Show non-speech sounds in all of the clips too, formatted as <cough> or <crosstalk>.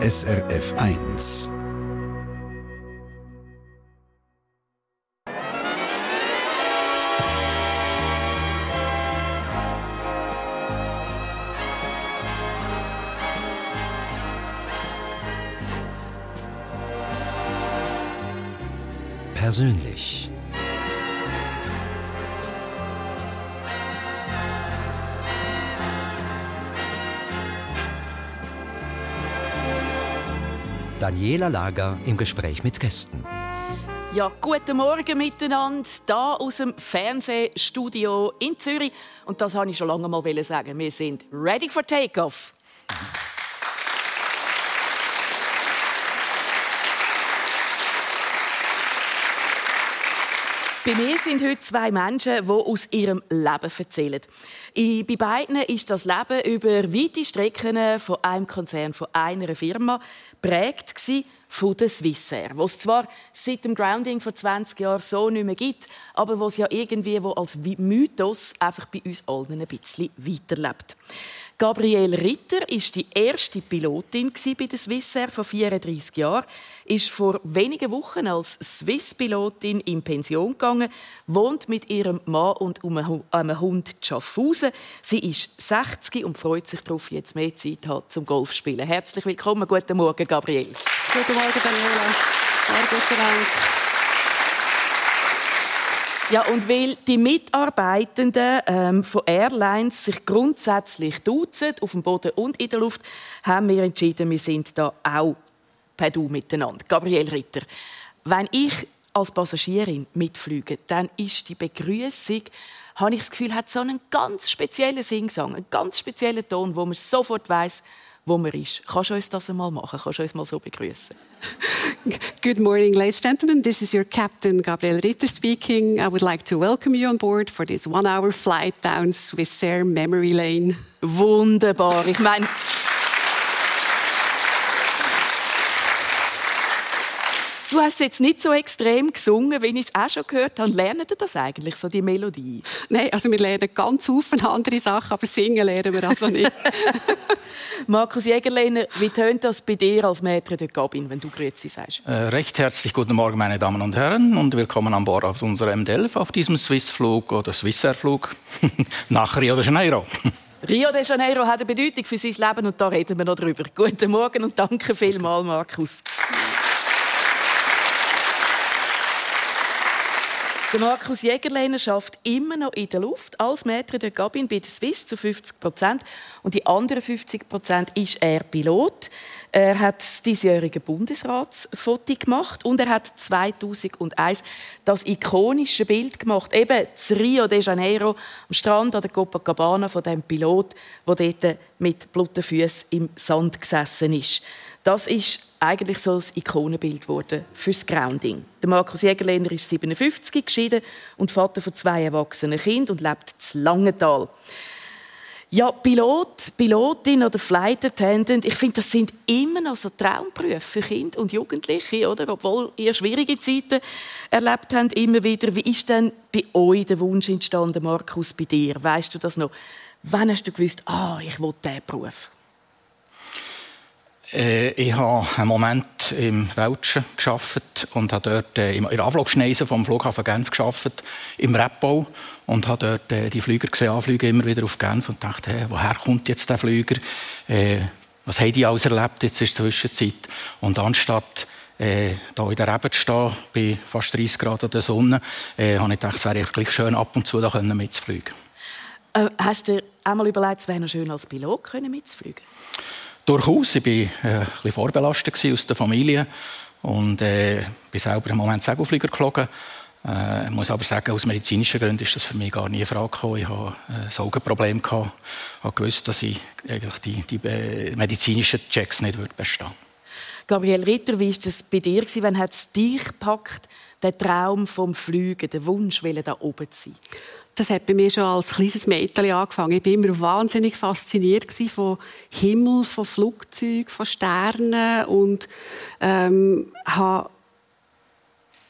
SRF 1. Persönlich. Daniela Lager im Gespräch mit Gästen. Ja, guten Morgen miteinander, da aus dem Fernsehstudio in Zürich. Und das wollte ich schon lange mal sagen. Wir sind ready for takeoff. Bei mir sind heute zwei Menschen, die aus ihrem Leben erzählen. Bei beiden ist das Leben über weite Strecken von einem Konzern, von einer Firma prägt von der Swissair, was zwar seit dem Grounding vor 20 Jahren so nicht mehr gibt, aber was ja irgendwie wo als Mythos einfach bei uns allen ein bisschen weiterlebt. Gabriele Ritter ist die erste Pilotin bei der Swissair vor 34 Jahren, ist vor wenigen Wochen als Swiss-Pilotin in Pension gegangen, wohnt mit ihrem Mann und einem Hund Schaffhausen. Sie ist 60 und freut sich darauf, jetzt mehr Zeit hat zum Golfspielen. Herzlich willkommen, guten Morgen, Gabriele. Guten Morgen, Daniela. Morgen. Ja, und weil die Mitarbeitenden ähm, von Airlines sich grundsätzlich duzen, auf dem Boden und in der Luft, haben wir entschieden, wir sind da auch per Du miteinander. Gabriele Ritter, wenn ich als Passagierin mitfliege, dann ist die Begrüßung, habe ich das Gefühl, hat so einen ganz speziellen Singsang, einen ganz speziellen Ton, wo man sofort weiß, wo man ist. Kannst du uns das einmal machen? Kannst du uns mal so begrüßen? <laughs> Good morning, ladies and gentlemen. This is your captain, Gabriel Ritter speaking. I would like to welcome you on board for this one-hour flight down Swissair Memory Lane. Wunderbar. Ich meine, Du hast es jetzt nicht so extrem gesungen, wie ich es auch schon gehört habe. Lernen ihr das eigentlich, so die Melodie? Nein, also wir lernen ganz viele andere Sachen, aber singen lernen wir also nicht. <laughs> Markus Jägerlehner, wie tönt das bei dir als Maître de Cabine, wenn du Grüezi sagst? Äh, recht herzlich guten Morgen, meine Damen und Herren, und willkommen an Bord auf unserem M11 auf diesem Swissflug oder Swissair-Flug <laughs> nach Rio de Janeiro. <laughs> Rio de Janeiro hat eine Bedeutung für sein Leben und da reden wir noch drüber. Guten Morgen und danke vielmals, Markus. Der Markus Jägerleiner schafft immer noch in der Luft als Maître de Cabine bei der Swiss zu 50 Prozent. Und die anderen 50 Prozent ist er Pilot. Er hat das diesjährige Bundesratsfoto gemacht und er hat 2001 das ikonische Bild gemacht, eben das Rio de Janeiro am Strand an der Copacabana von dem Pilot, der dort mit blutigen Füßen im Sand gesessen ist. Das ist eigentlich so das Ikonenbild geworden fürs Grounding. Der Markus Jägerlehner ist 57, geschieden und Vater von zwei erwachsenen Kindern und lebt in Langenthal. Ja, Pilot, Pilotin oder Flight Attendant, ich finde, das sind immer noch so Traumberufe für Kinder und Jugendliche, oder? Obwohl ihr schwierige Zeiten erlebt habt, immer wieder. Wie ist denn bei euch der Wunsch entstanden, Markus, bei dir? Weißt du das noch? Wann hast du gewusst, ah, ich will diesen Beruf? Äh, ich habe einen Moment im Welschen geschafft und habe dort äh, in der Anflugschneise vom Flughafen Genf geschafft, im Rebbau und habe dort äh, die Flüger gesehen, anfliegen immer wieder auf Genf und dachte, hey, woher kommt jetzt der Flüger? Was haben die alles erlebt jetzt in der Zwischenzeit? Und anstatt äh, in der Rebe zu stehen, bei fast 30 Grad der Sonne, äh, habe ich gedacht, es wäre gleich schön, ab und zu da mitzufliegen. Äh, hast du einmal überlegt, es wäre schön, als Pilot mitzufliegen? Durchaus. Ich war äh, ein bisschen vorbelastet aus der Familie und äh, bin selber im Moment Segelflieger geflogen. Äh, ich muss aber sagen, aus medizinischen Gründen ist das für mich gar nie in Frage gekommen. Ich hatte äh, ein Augenproblem. Ich habe gewusst, dass ich eigentlich die, die äh, medizinischen Checks nicht bestehen würde. Gabriel Ritter, wie war das bei dir? Wann hat es dich gepackt, der Traum vom Fliegen, der Wunsch, da oben zu sein? Das hat bei mir schon als kleines Mädchen angefangen. Ich war immer wahnsinnig fasziniert von Himmel, von Flugzeugen, von Sternen und ähm, habe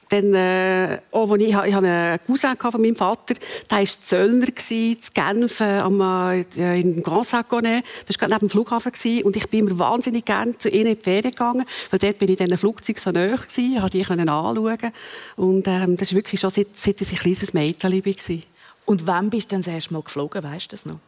dann, äh, auch, ich, ich hatte einen Cousin von meinem Vater, der war Zöllner in Genf am, äh, in Grand Saconnet. Das war neben dem Flughafen. Und ich bin immer wahnsinnig gerne zu ihnen in die Ferien gegangen, weil dort bin ich in Flugzeug so nahe gewesen, konnte die anschauen. Und ähm, das war wirklich schon seit, seit ich ein kleines Mädchen war. Und wann bist du dann das erste Mal geflogen, weißt du das noch?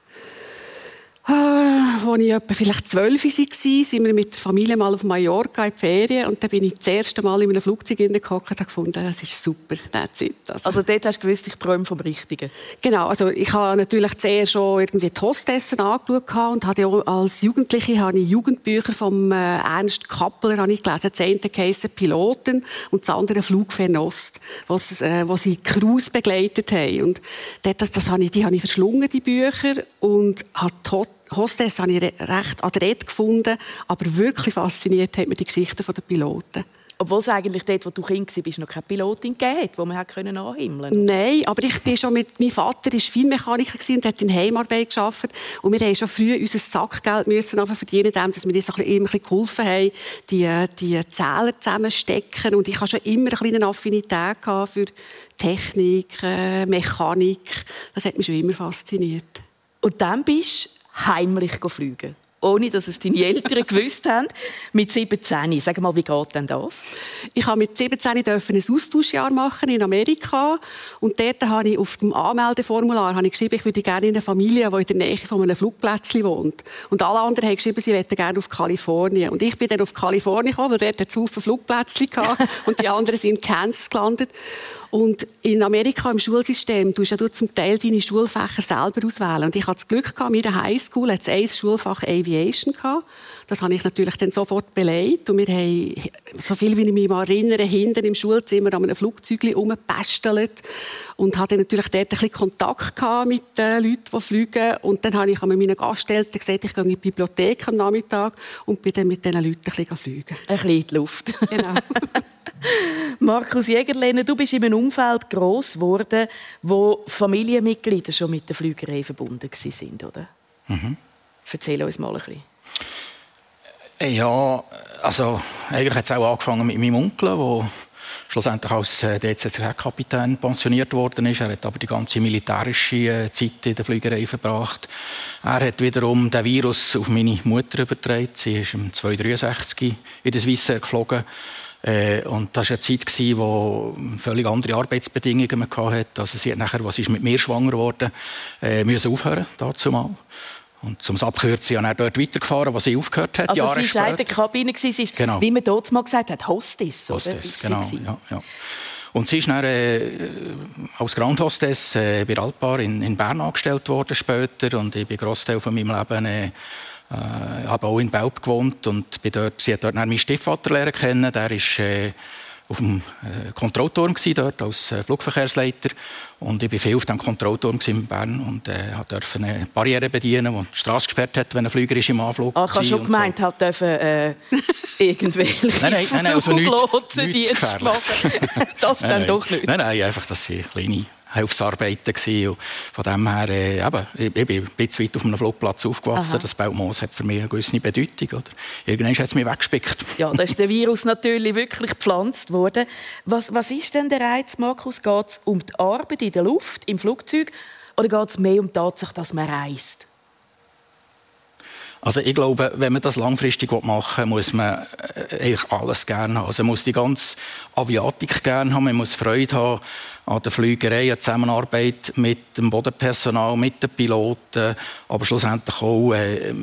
Als ich etwa vielleicht zwölf war, sind wir mit der Familie mal auf Mallorca in die Ferien und dann bin ich das erste Mal in einem Flugzeug gehockt und gefunden, das ist super, that's it. Also, also dort hast du gewusst, ich träume vom Richtigen? Genau, also ich habe natürlich zuerst schon irgendwie die Hostessen angeschaut und hatte als Jugendliche habe ich Jugendbücher vom äh, Ernst Kappler habe ich gelesen, das eine Piloten und das andere Flugfernost, was, äh, was sie Crews begleitet haben. Und dort, das, das habe ich, die habe ich verschlungen, die Bücher, und habe Hostess habe ich recht adrett gefunden, aber wirklich fasziniert hat mich die Geschichte der Piloten. Obwohl es eigentlich dort, wo du Kind warst, noch keine Pilotin gegeben die man anhimmeln konnte. Nein, aber ich bin schon mit... Mein Vater war Feinmechaniker und hat in Heimarbeit gearbeitet. Und wir mussten schon früh unser Sackgeld müssen verdienen, dass wir uns ein bisschen geholfen haben, die, die Zähler zusammenstecken. Und ich hatte schon immer eine Affinität für Technik, äh, Mechanik. Das hat mich schon immer fasziniert. Und dann bist heimlich fliegen ohne dass es deine Eltern gewusst haben, mit 17. Sag mal, wie geht denn das? Ich habe mit 17 ein Austauschjahr machen in Amerika und dort habe ich auf dem Anmeldeformular habe ich geschrieben, ich würde gerne in eine Familie, die in der Nähe von einem Flugplätzchen wohnt. Und alle anderen haben geschrieben, sie möchten gerne auf Kalifornien. Und ich bin dann auf Kalifornien gekommen, weil dort ein Haufen Flugplätzchen hatte <laughs> und die anderen sind in Kansas gelandet. Und in Amerika im Schulsystem tust ja du zum Teil deine Schulfächer selber auswählen. Und ich hatte das Glück gehabt, in der Highschool hat es ein Schulfach Aviation gehabt. Das habe ich natürlich dann sofort beleidigt. Und wir haben, so viel wie ich mich mal erinnere, hinten im Schulzimmer an einem Flugzeug rumgepestelt. Und hatte natürlich dort ein bisschen Kontakt gehabt mit den Leuten, die fliegen. Und dann habe ich meinen Gasteltern gesagt, ich gehe in die Bibliothek am Nachmittag und bin dann mit diesen Leuten ein bisschen fliegen. Ein bisschen in die Luft. Genau. <laughs> Markus Jägerlehne, du bist in einem Umfeld groß geworden, wo Familienmitglieder schon mit der Flügerei verbunden sind, oder? Mhm. Erzähl uns mal ein bisschen. Ja, also eigentlich hat es auch angefangen mit meinem Onkel, der schlussendlich als äh, DZK-Kapitän pensioniert worden ist. Er hat aber die ganze militärische äh, Zeit in der Fliegerei verbracht. Er hat wiederum den Virus auf meine Mutter übertragen. Sie ist im 263 in der Swissair geflogen. Äh, und das war eine Zeit, die völlig andere Arbeitsbedingungen hatte. Also sie hat nachher, was ist mit mir schwanger geworden, äh, müssen aufhören, dazu mal. Und zum Abkürzen ist er dort weitergefahren, wo sie aufgehört hat. Also Jahre sie war in der Kabine, sie ist, genau. wie man dort mal gesagt hat, Hostess. Hostess, genau. Ja, ja. Und sie ist dann äh, als Grand Hostess äh, bei Altbar in, in Bern angestellt worden später. Und ich bin Großteil von meinem Leben äh, äh, habe auch in Belp gewohnt und bin dort, sie hat dort meinen Stiefvater lernen kennen. Der ist äh, auf dem äh, Kontrollturm dort als äh, Flugverkehrsleiter und ich war viel auf dem Kontrollturm in Bern und äh, durfte eine Barriere bedienen, die die Straße gesperrt hat, wenn ein Flüger ist im Anflug war. Ah, ich habe schon gemeint, so. halt dürfen äh, <laughs> irgendwelche nein, nein, nein, also nichts, nichts machen. <laughs> das nein, dann doch nicht. Nein, nein, einfach, dass sie kleine Hilfsarbeiten gewesen. von dem her, äh, eben, ich, ich bin ein bisschen weit auf einem Flugplatz aufgewachsen. Aha. Das Belmoos hat für mich eine gewisse Bedeutung. Oder? Irgendwann hat es mich weggespickt. <laughs> Ja, da ist der Virus natürlich wirklich gepflanzt worden. Was, was ist denn der Reiz, Markus? Geht es um die Arbeit in der Luft, im Flugzeug, oder geht es mehr um die Tatsache, dass man reist? Also ich glaube, wenn man das langfristig machen will, muss man äh, eigentlich alles gerne haben. Also man muss die ganze Aviatik gerne haben, man muss Freude haben an der Flügerei, an der Zusammenarbeit mit dem Bodenpersonal, mit den Piloten, aber schlussendlich auch äh,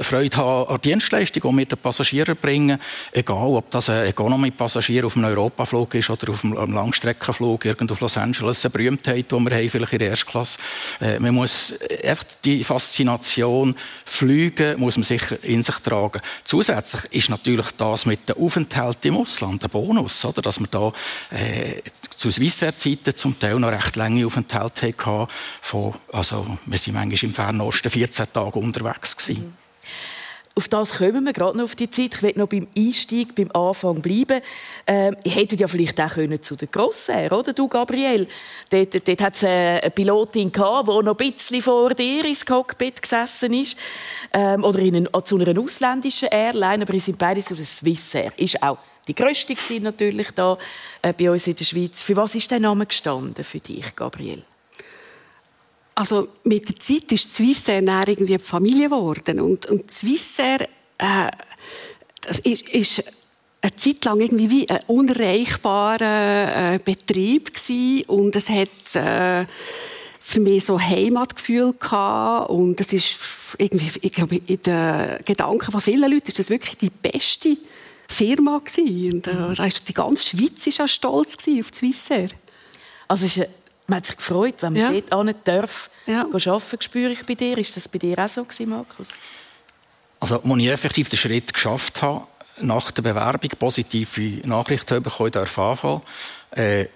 Freude haben an Dienstleistungen, die wir den Passagieren bringen. Egal, ob das ein Economy-Passagier auf einem Europaflug ist oder auf einem Langstreckenflug irgendwo auf Los Angeles, eine Berühmtheit, die wir haben, vielleicht in der Erstklasse. Äh, man muss einfach die Faszination Muss man sicher in sich tragen. Zusätzlich ist natürlich das mit dem Aufenthalt im Ausland ein Bonus, oder? dass man da äh, zu Swissair-Zeiten zum Teil noch recht lange Aufenthalte hatten. Von, also, wir waren manchmal im Fernosten 14 Tage unterwegs. Gewesen. Mhm. Auf das kommen wir gerade noch auf die Zeit. Ich will noch beim Einstieg, beim Anfang bleiben. Ähm, ihr hättet ja vielleicht auch können zu der Grossair, oder du, Gabriel? Dort, dort hat es eine Pilotin gehabt, die noch ein bisschen vor dir ins Cockpit gesessen ist. Ähm, oder in ein, zu einer ausländischen Airline, aber sie sind beide zu der Swissair. Ist auch die grösste natürlich da äh, bei uns in der Schweiz. Für was ist der Name gestanden für dich, Gabriel? Also mit der Zeit ist Swissair dann irgendwie eine Familie geworden und, und Swissair äh, das ist, ist eine Zeit lang irgendwie wie ein unerreichbarer äh, Betrieb gewesen. und es hat äh, für mich so Heimatgefühl gehabt und das ist irgendwie, ich glaube, in den Gedanken von vielen Leuten ist das wirklich die beste Firma gewesen. Und, äh, die ganze Schweiz ist auch stolz auf die Swissair. Also ist, man hat sich gefreut, wenn man ja. dort auch nicht darf, ja. arbeiten spüre ich bei dir. Ist das bei dir auch so gewesen, Markus? Also, als ich effektiv den Schritt geschafft habe, nach der Bewerbung positive Nachrichten bekommen in der FAV, äh,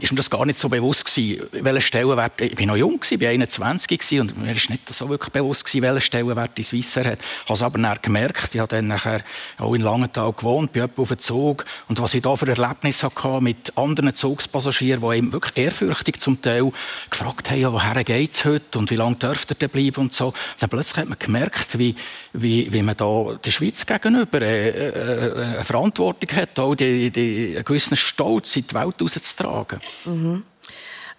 ist mir das gar nicht so bewusst gewesen, welchen Stellenwert, ich bin noch jung ich war 21 gewesen, und mir ist nicht so wirklich bewusst gewesen, welchen Stellenwert die Swissair hat. Ich habe es aber dann gemerkt, ich habe dann nachher auch in Langenthal gewohnt, bin auf dem Zug, und was ich da für Erlebnisse hatte mit anderen Zugspassagieren, die eben wirklich ehrfürchtig zum Teil gefragt haben, ja, woher geht's heute und wie lange dürft ihr denn bleiben und so. Dann plötzlich hat man gemerkt, wie, wie, wie man da der Schweiz gegenüber äh, äh, eine Verantwortung hat, auch die, die, einen gewissen Stolz in die Welt rauszutragen sagen. Mhm.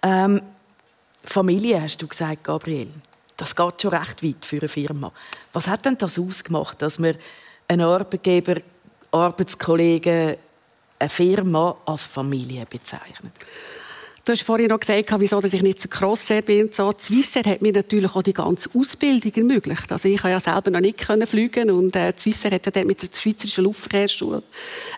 Ähm, Familie, hast du gesagt, Gabriel. Das geht schon recht weit für eine Firma. Was hat denn das ausgemacht, dass man einen Arbeitgeber, Arbeitskollegen, eine Firma als Familie bezeichnet? Du hast vorhin noch gesagt, wieso ich nicht so Crossair bin. Und so. Swissair hat mir natürlich auch die ganze Ausbildung ermöglicht. Also ich habe ja selber noch nicht können fliegen und äh, Swissair hat ja mit der Schweizerischen Luftverkehrsschule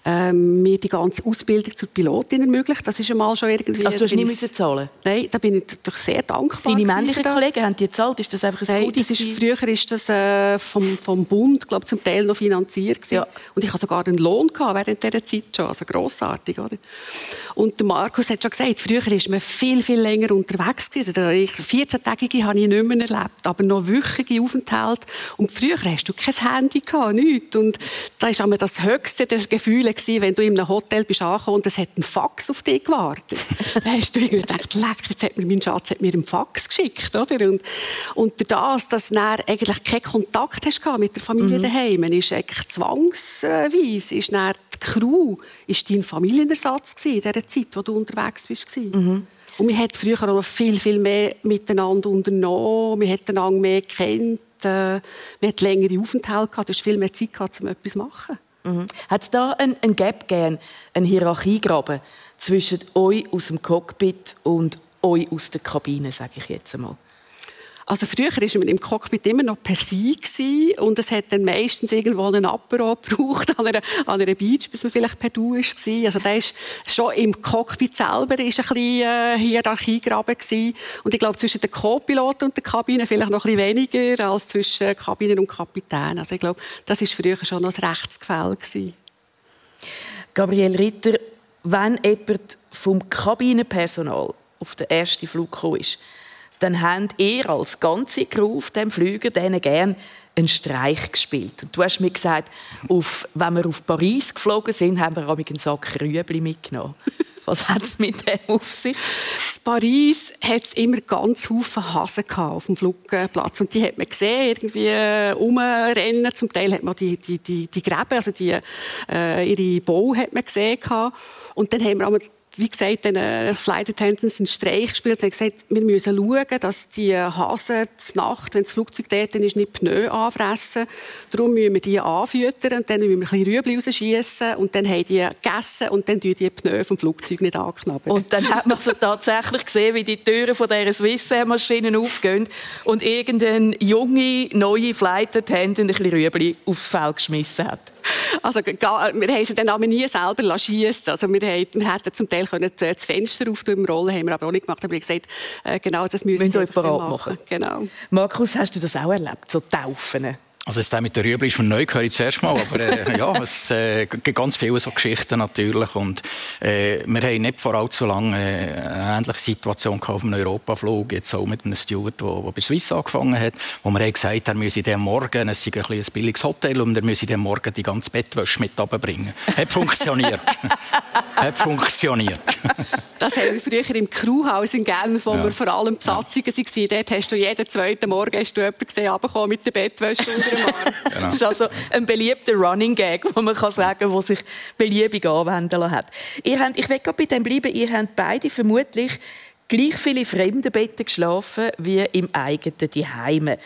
ähm, mir die ganze Ausbildung zur Pilotin ermöglicht. Das ist einmal schon irgendwie... Also du hast nicht müssen zahlen? Nein, da bin ich natürlich sehr dankbar. Deine männlichen Kollegen haben die gezahlt? Ist das einfach ein Nein, das ist, früher ist das äh, vom, vom Bund, glaube zum Teil noch finanziert Ja. Und ich hatte sogar einen Lohn gehabt während dieser Zeit schon. Also grossartig, oder? Und der Markus hat schon gesagt, früher ist man viel, viel länger unterwegs gewesen. 14-tägige habe ich nicht mehr erlebt, aber noch wöchige Aufenthalte. Und früher hast du kein Handy gehabt, nichts. Und da war immer das höchste des Gefühls, wenn du in einem Hotel bist angekommen und es hat ein Fax auf dich gewartet. <laughs> dann hast du irgendwie gedacht, leck, jetzt hat mir mein Schatz hat mir einen Fax geschickt, oder? Und, und durch das, dass du eigentlich keinen Kontakt hast mit der Familie mhm. daheim, ist eigentlich zwangsweise, ist dann Crew war dein Familienersatz in dieser Zeit, wo du unterwegs warst. Mhm. Und wir hat früher auch viel, viel mehr miteinander unternommen. Wir hat einander mehr kennt. Äh, wir hatten längere Aufenthalte gehabt. Du hast viel mehr Zeit gehabt, um etwas zu machen. Mhm. Hat es da ein, ein Gap gegeben, einen Hierarchiegraben zwischen euch aus dem Cockpit und euch aus der Kabine, sage ich jetzt einmal? Also früher war man im Cockpit immer noch per se und es hat dann meistens irgendwo einen Apero gebraucht an einer, an einer Beach, bis man vielleicht per Du war. Also da ist schon im Cockpit selber ist ein bisschen äh, Hierarchiegraben gewesen. Und ich glaube, zwischen den Co-Piloten und der Kabine vielleicht noch ein bisschen weniger als zwischen Kabinen und Kapitän. Also ich glaube, das war früher schon noch ein Rechtsgefälle. Gabriel Ritter, wenn jemand vom Kabinenpersonal auf den ersten Flug gekommen ist, dann habt ihr als ganze Crew auf dem Flüger denen gern einen Streich gespielt. Und du hast mir gesagt, auf, wenn wir auf Paris geflogen sind, haben wir einen Sack Rüebli mitgenommen. <laughs> Was hat es mit dem auf sich? In Paris hat es immer ganz viele Hasen auf dem Flugplatz. Und die hat man gesehen, irgendwie äh, rumrennen. Zum Teil hat man die, die, die, die Gräben, also die, äh, ihre Bau hat man gesehen. Und dann haben wir wie gesagt, den äh, Attendants einen Streich gespielt und gesagt, wir müssen schauen, dass die Hasen zur Nacht, wenn das Flugzeug dort ist, nicht Pneu anfressen. Darum müssen wir die anfüttern und dann müssen wir ein bisschen Rüebli rausschiessen und dann haben die gegessen und dann die Pneu vom Flugzeug nicht anknabbern. Und dann hat man also tatsächlich gesehen, wie die Türen von dieser Swissair-Maschinen aufgehen und irgendein junge, neue Flight Attendant ein bisschen Rüebli aufs Feld geschmissen hat. <laughs> Also, wir haben sie dann aber nie selber schiessen. Also, wir, hätten, wir hätten zum Teil können das Fenster auf im Rollen, haben wir aber auch nicht gemacht. Aber ich gesagt, äh, genau, das müssen wir machen. machen. Genau. Markus, hast du das auch erlebt, so Taufen? Also das mit der Rüebli ist mir neu, höre ich zuerst mal, aber äh, <laughs> ja, es äh, gibt ganz viele so Geschichten natürlich und äh, wir haben nicht vor allzu lange äh, eine ähnliche Situation auf einem Europaflug, jetzt auch mit einem Steward, der, der bei Swiss angefangen hat, wo wir haben gesagt, er müsse dem Morgen, es sei ein, ein billiges Hotel und er müsse dem Morgen die ganze Bettwäsche mit runterbringen. Hat funktioniert. <laughs> hat funktioniert. Das haben wir früher im Crewhaus in Genf, wo ja. wir vor allem Besatzungen ja. waren. Dort hast du jeden zweiten Morgen hast du jemanden gesehen, mit der Bettwäsche Genau. Das ist also ein beliebter Running Gag, wo man kann sagen kann, sich beliebig anwenden hat. Ihr habt, ich will bei dem bleiben, ihr habt beide vermutlich gleich viele fremde Betten geschlafen wie im eigenen Zuhause.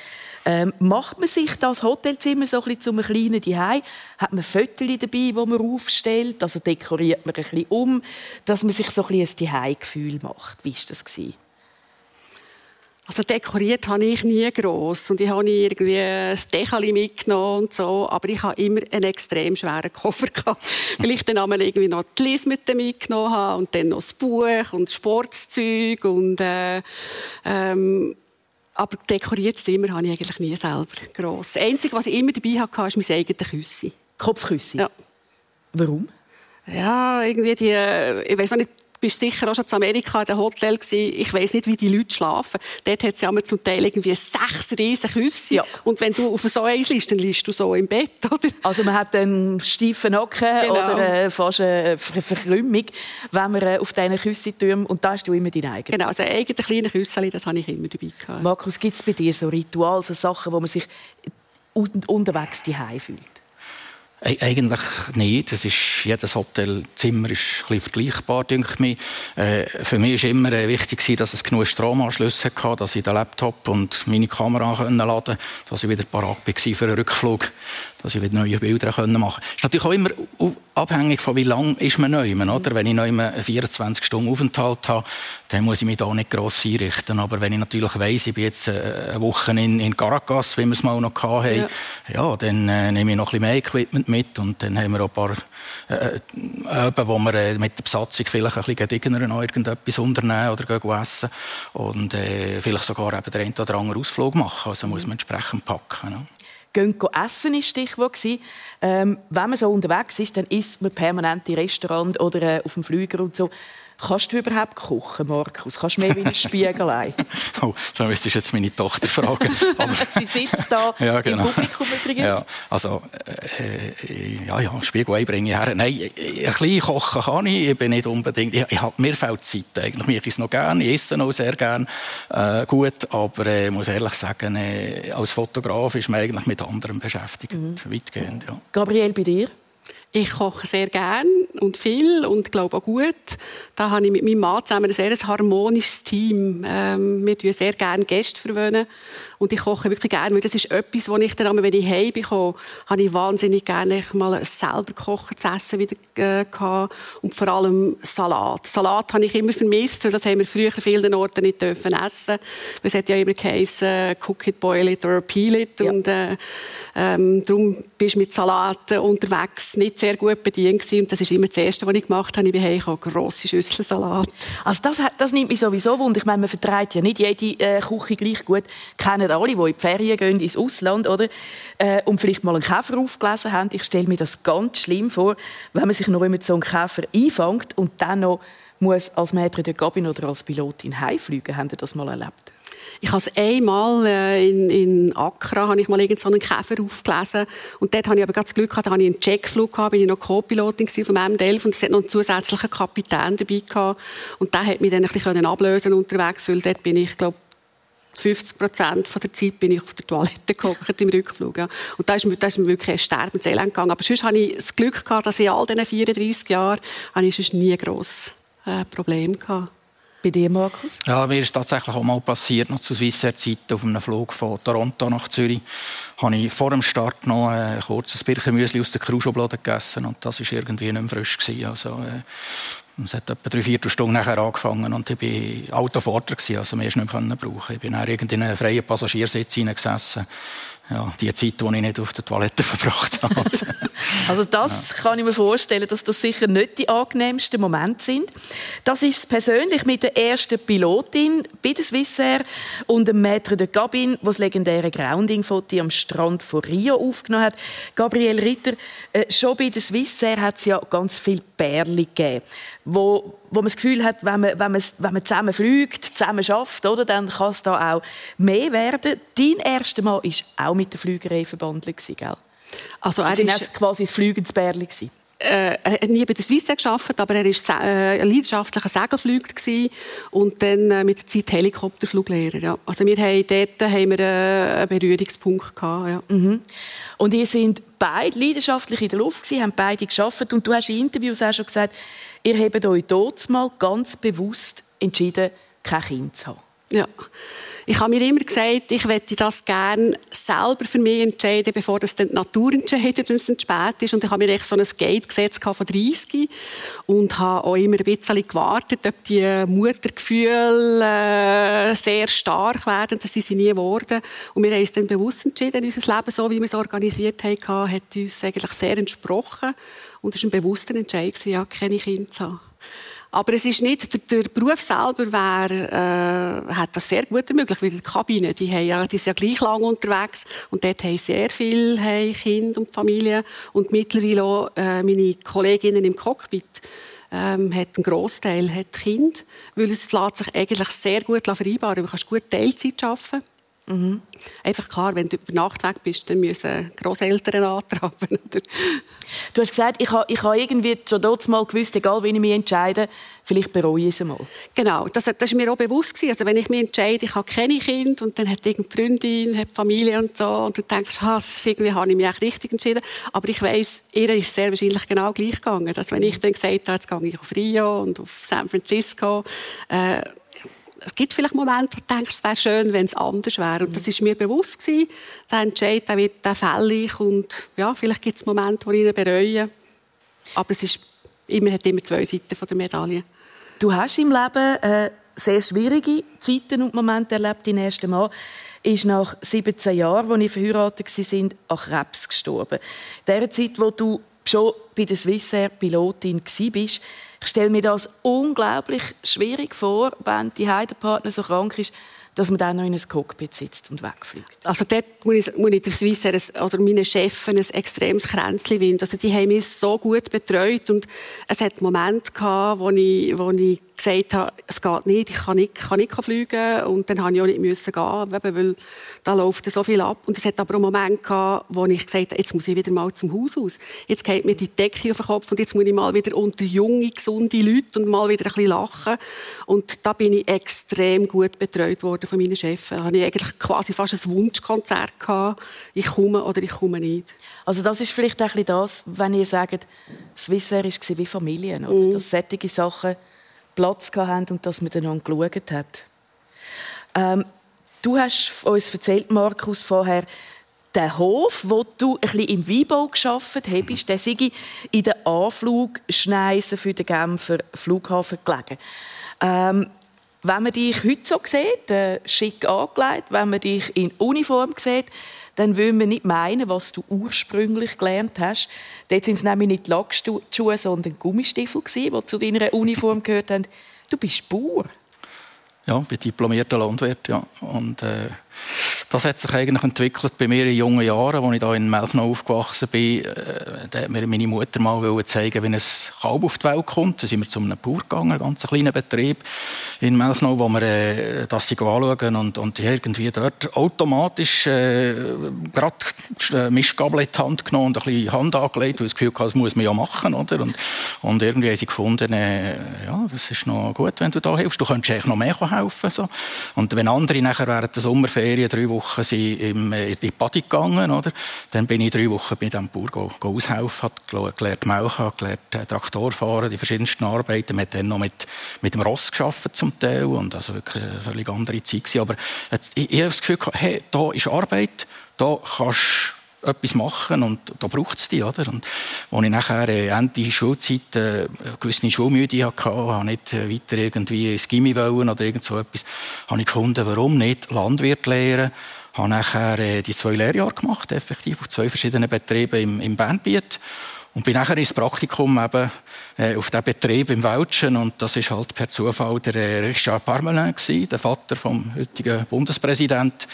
Ähm, macht man sich das Hotelzimmer so ein bisschen zu einem kleinen Zuhause? Hat man Fotos dabei, die man aufstellt? Also dekoriert man ein bisschen um, dass man sich so ein, bisschen ein Zuhause-Gefühl macht? Wie war das? Also dekoriert habe ich nie gross und ich habe nie irgendwie ein Decheli mitgenommen und so, aber ich habe immer einen extrem schweren Koffer gehabt, <laughs> weil ich dann einmal irgendwie noch die Liz mit mitgenommen habe und dann noch das Buch und das Sportzeug und äh, ähm, aber dekoriertes Zimmer habe ich eigentlich nie selber gross. Das Einzige, was ich immer dabei hatte, ist mein eigenes Küssi. Kopfküssi? Ja. Warum? Ja, irgendwie die, äh, ich weiß nicht, bist sicher auch schon in Amerika in dem Hotel gewesen. Ich weiß nicht, wie die Leute schlafen. Dort hat es ja zum Teil irgendwie sechs riesige Küsse. Ja. Und wenn du auf so eins liest, dann liest du so im Bett, <laughs> oder? Also man hat einen steifen Nacken genau. oder äh, fast eine Verkrümmung, wenn man äh, auf diesen Küsse tut. Und da hast du immer deine eigenen. Genau, also ein eigenes kleines Küsseli, das habe ich immer dabei gehabt. Markus, gibt es bei dir so Rituale, so Sachen, wo man sich unterwegs daheim fühlt? Eigentlich nicht. Das ist, jedes Hotelzimmer ist ein vergleichbar, denke ich. Äh, für mich war immer äh, wichtig, dass es genug Stromanschlüsse hatte, dass ich den Laptop und meine Kamera laden konnte, dass ich wieder parat war für einen Rückflug dass ich wieder neue Bilder machen kann. Das ist natürlich auch immer abhängig von wie lange ist man neu. Oder? Wenn ich neu einen 24 Stunden Aufenthalt habe, dann muss ich mich da nicht gross einrichten. Aber wenn ich natürlich weiss, ich bin jetzt äh, eine Woche in, in Caracas, wie wir es mal noch hatten, ja. ja dann äh, nehme ich noch ein bisschen mehr Equipment mit und dann haben wir auch ein paar äh, Öben, wo wir äh, mit der Besatzung vielleicht ein bisschen gediegener noch irgendetwas unternehmen oder gehen essen und äh, vielleicht sogar eben den einen oder anderen Ausflug machen. Also muss man entsprechend packen. Ne? Gehen essen ist Stichwort ähm, wenn man so unterwegs ist, dann isst man permanent im Restaurant oder äh, auf dem Flüger und so. Kannst du überhaupt kochen, Markus? Kannst du mehr wie ein <laughs> Spiegelei? oh, da müsstest du jetzt meine Tochter fragen. <laughs> Aber Sie sitzt da <laughs> ja, genau. im Publikum übrigens. Ja, also, äh, ja, ja, Spiegelei bringe ich her. Nein, ein bisschen kochen kann ich. Ich bin nicht unbedingt... Ich, ich habe, mir fehlt Zeit eigentlich. Mir ist es noch gerne. Ich esse noch sehr gerne äh, gut. Aber ich äh, muss ehrlich sagen, äh, als Fotograf ist man eigentlich mit anderen beschäftigt. Mhm. Weitgehend, ja. Gabriel, bei dir? Ich koche sehr gern und viel und glaube auch gut. Da habe ich mit meinem Mann zusammen ein sehr harmonisches Team. Ähm, wir tun sehr gerne Gäste verwöhnen und ich koche wirklich gerne, weil das ist etwas, wo ich dann, wenn ich heim bekomme, habe ich wahnsinnig gerne mal selber kochen zu essen wieder äh, gehabt. und vor allem Salat. Salat habe ich immer vermisst, weil das haben wir früher an vielen Orten nicht dürfen essen. Es hat ja immer geheißen, cook it, boil it or peel it ja. und äh, ähm, darum bist du mit Salat unterwegs nicht sehr gut bedient gewesen. und das ist immer das Erste, was ich gemacht habe. Ich bin heimgekommen, grosse Schüssel Salat. Also das, das nimmt mich sowieso wunder. Ich meine, man vertreibt ja nicht jede äh, Küche gleich gut. Kennen alle, die in die Ferien gehen, ins Ausland, oder? Äh, und vielleicht mal einen Käfer aufgelesen haben. Ich stelle mir das ganz schlimm vor, wenn man sich noch mit so einem Käfer einfängt und dann noch muss als Maître de Cabine oder als Pilotin heimfliegen. Haben Sie das mal erlebt? Ich habe es einmal äh, in, in Accra habe ich mal so einen Käfer aufgelesen und dort habe ich aber ganz Glück gehabt, da hatte ich einen Checkflug gehabt, bin ich noch Co-Pilotin vom M11 und es hat noch einen zusätzlichen Kapitän dabei gehabt und der hat mich dann ein bisschen ablösen unterwegs, weil dort bin ich glaube 50 Prozent der Zeit bin ich auf der Toilette <laughs> gehockt im Rückflug. Ja. Und da ist, mir, da ist mir wirklich ein Sterbenselend gegangen. Aber sonst hatte ich das Glück, gehabt, dass ich all diesen 34 Jahren ich nie ein grosses äh, Problem hatte. Bei dir, Markus? Ja, mir ist tatsächlich auch mal passiert, noch zu Swissair-Zeiten auf einem Flug von Toronto nach Zürich, habe ich vor dem Start noch ein kurzes Birchenmüsli aus der Kruschoblade gegessen und das war irgendwie nicht mehr frisch. Gewesen. Also, äh, es hat etwa drei, vier Stunden nachher angefangen und ich war Autofahrer, also mehr nicht mehr brauchen. Ich bin dann in einen freien Passagiersitz hineingesessen ja, die Zeit, die ich nicht auf der Toilette <laughs> verbracht habe. also das ja. kann ich mir vorstellen, dass das sicher nicht die angenehmsten Momente sind. Das ist persönlich mit der ersten Pilotin bei der Swissair und dem Maître de Cabine, der das legendäre Grounding-Foto am Strand von Rio aufgenommen hat. Gabriel Ritter, äh, schon bei der Swissair hat es ja ganz viele Perlen gegeben, wo wo man das Gefühl hat, wenn man, wenn man, wenn man zusammen fliegt, zusammen schafft, oder, dann kann es da auch mehr werden. Dein erstes Mal war auch mit der Flügerei verbunden, gell? Also er ist quasi das fliegendes Bärli. äh, er hat nie bei der Swiss geschafft, aber er war äh, ein leidenschaftlicher Segelflüger und dann äh, mit der Zeit Helikopterfluglehrer. Ja. Also wir haben dort haben wir äh, einen Berührungspunkt gehabt. Ja. Mhm. Und ihr sind beide leidenschaftlich in der Luft gewesen, haben beide geschafft und du hast in Interviews auch schon gesagt, ihr habt euch dort mal ganz bewusst entschieden, kein Kind zu haben. Ja. Ich habe mir immer gesagt, ich möchte das gerne selber für mich entscheiden, bevor das dann die Natur entscheidet, wenn es dann spät ist. Und ich habe mir echt so ein Gate gesetzt von 30 und habe auch immer ein bisschen gewartet, ob die Muttergefühle äh, sehr stark werden. Das sind sie nie geworden. Und wir haben uns dann bewusst entschieden, unser Leben, so wie wir es organisiert haben, hat uns eigentlich sehr entsprochen. Und es war ein bewusster Entscheid, ja, keine Kinder zu haben. Aber es ist nicht, der, der Beruf selber wär, äh, hat das sehr gut ermöglicht, weil die Kabine, die, haben ja, die sind ja gleich lang unterwegs und dort haben sehr viele Kinder und Familien und mittlerweile auch äh, meine Kolleginnen im Cockpit ähm, hat einen Großteil hat Kind, weil es lässt sich eigentlich sehr gut vereinbaren. Du kannst gut Teilzeit arbeiten Mhm. Einfach klar, wenn du über Nacht weg bist, dann müssen Großeltern antraben. <laughs> Du hast gesagt, ich habe, ich habe irgendwie schon dort mal gewusst, egal wie ich mich entscheide, vielleicht bereue ich es einmal. Genau, das, das ist mir auch bewusst gewesen. Also wenn ich mich entscheide, ich habe keine Kinder und dann hat irgendeine Freundin, hat Familie und so und du denkst, ah, irgendwie habe ich mich echt richtig entschieden. Aber ich weiss, ihr ist sehr wahrscheinlich genau gleich gegangen. Dass wenn ich dann gesagt habe, jetzt gehe ich auf Rio und auf San Francisco, äh, es gibt vielleicht Momente, wo du denkst, es wäre schön, wenn es anders wäre. Und das ist mir bewusst gewesen. Der Entscheid der wird der fällig und ja, vielleicht gibt es Momente, wo ich ihn bereue. Aber es ist immer, hat immer zwei Seiten von der Medaille. Du hast im Leben äh, sehr schwierige Zeiten und Momente erlebt. Dein erster Mann ist nach 17 Jahren, als ich verheiratet war, an Krebs gestorben. In der Zeit, wo du schon bei der Swissair Pilotin warst, ich stelle mir das unglaublich schwierig vor, wenn die Heidepartner so krank ist, dass man dann noch in ein Cockpit sitzt und wegfliegt. Also dort muss ich, muss ich der Swissair oder meine Chefin ein extremes Kränzchen winden. Also die haben mich so gut betreut und es hat Momente gehabt, wo ich, wo ich gesagt habe, es geht nicht, ich kann nicht, kann nicht fliegen und dann habe ich auch nicht müssen gehen, weil da läuft so viel ab. Und es hat aber einen Moment gehabt, wo ich gesagt habe, jetzt muss ich wieder mal zum Haus aus. Jetzt geht mir die Decke auf den Kopf und jetzt muss ich mal wieder unter junge, gesunde Leute und mal wieder ein bisschen lachen. Und da bin ich extrem gut betreut worden von meinen Chefs. Da hatte ich eigentlich quasi fast ein Wunschkonzert gehabt. Ich komme oder ich komme nicht. Also das ist vielleicht ein bisschen das, wenn ihr sagt, Swissair war wie Familie, oder? Mm. dass solche Sachen Platz hatten und dass man dann geschaut hat. Ähm, du hast uns erzählt, Markus, vorher, der Hof, wo du ein bisschen im Weinbau geschafft hast, der sei in den Anflugschneisen für den Genfer Flughafen gelegen. Ähm, wenn man dich heute so sieht, äh, schick angelegt, wenn man dich in Uniform sieht, dann will man nicht meinen, was du ursprünglich gelernt hast. Dort sind es nämlich nicht Lackschuhe, sondern Gummistiefel, die zu deiner Uniform gehört haben. Du bist Bauer. Ja, bin diplomierter Landwirt. Ja. Und, äh, das hat sich eigentlich entwickelt bei mir in jungen Jahren, als ich da in Melfnau aufgewachsen bin. Äh, da hat mir meine Mutter mal zeigen, wie ein Kalb auf die Welt kommt. Da sind wir zu einem Bauer gegangen, einen ganz kleinen Betrieb in Melfnau, wo wir äh, das anschauen und, und irgendwie dort automatisch äh, gerade Mischgabel in die Hand genommen und ein bisschen Hand angelegt, weil das Gefühl hatte, das muss man ja machen. Oder? Und, und irgendwie haben sie gefunden, äh, ja, das ist noch gut, wenn du da hilfst. Du könntest eigentlich noch mehr helfen. So. Und wenn andere nachher während der Sommerferien drei Wochen Wochen sind im, äh, in die Party gegangen. Oder? Dann bin ich drei Wochen bei diesem Bauer go, go aushelfen, habe gelernt Melken, gelernt äh, Traktor fahren, die verschiedensten Arbeiten. Wir haben dann noch mit, mit dem Ross gearbeitet zum Teil. Und also wirklich eine völlig andere Zeit. Gewesen. Aber jetzt, ich, ich habe das Gefühl, hey, da ist Arbeit, da kannst etwas machen und da braucht es die. Oder? Und als ich nachher äh, Ende Schulzeit äh, eine gewisse Schulmüde hatte, habe nicht weiter irgendwie ins Gimmi wollen oder irgend so etwas, habe ich gefunden, warum nicht Landwirt lehren. Habe nachher äh, die zwei Lehrjahre gemacht, effektiv, auf zwei verschiedenen Betrieben im, im Bernbiet. Und bin nachher ins Praktikum eben, äh, auf diesem Betrieb im Welschen. Und das ist halt per Zufall der äh, Richard Parmelin gewesen, der Vater vom heutigen Bundespräsidenten.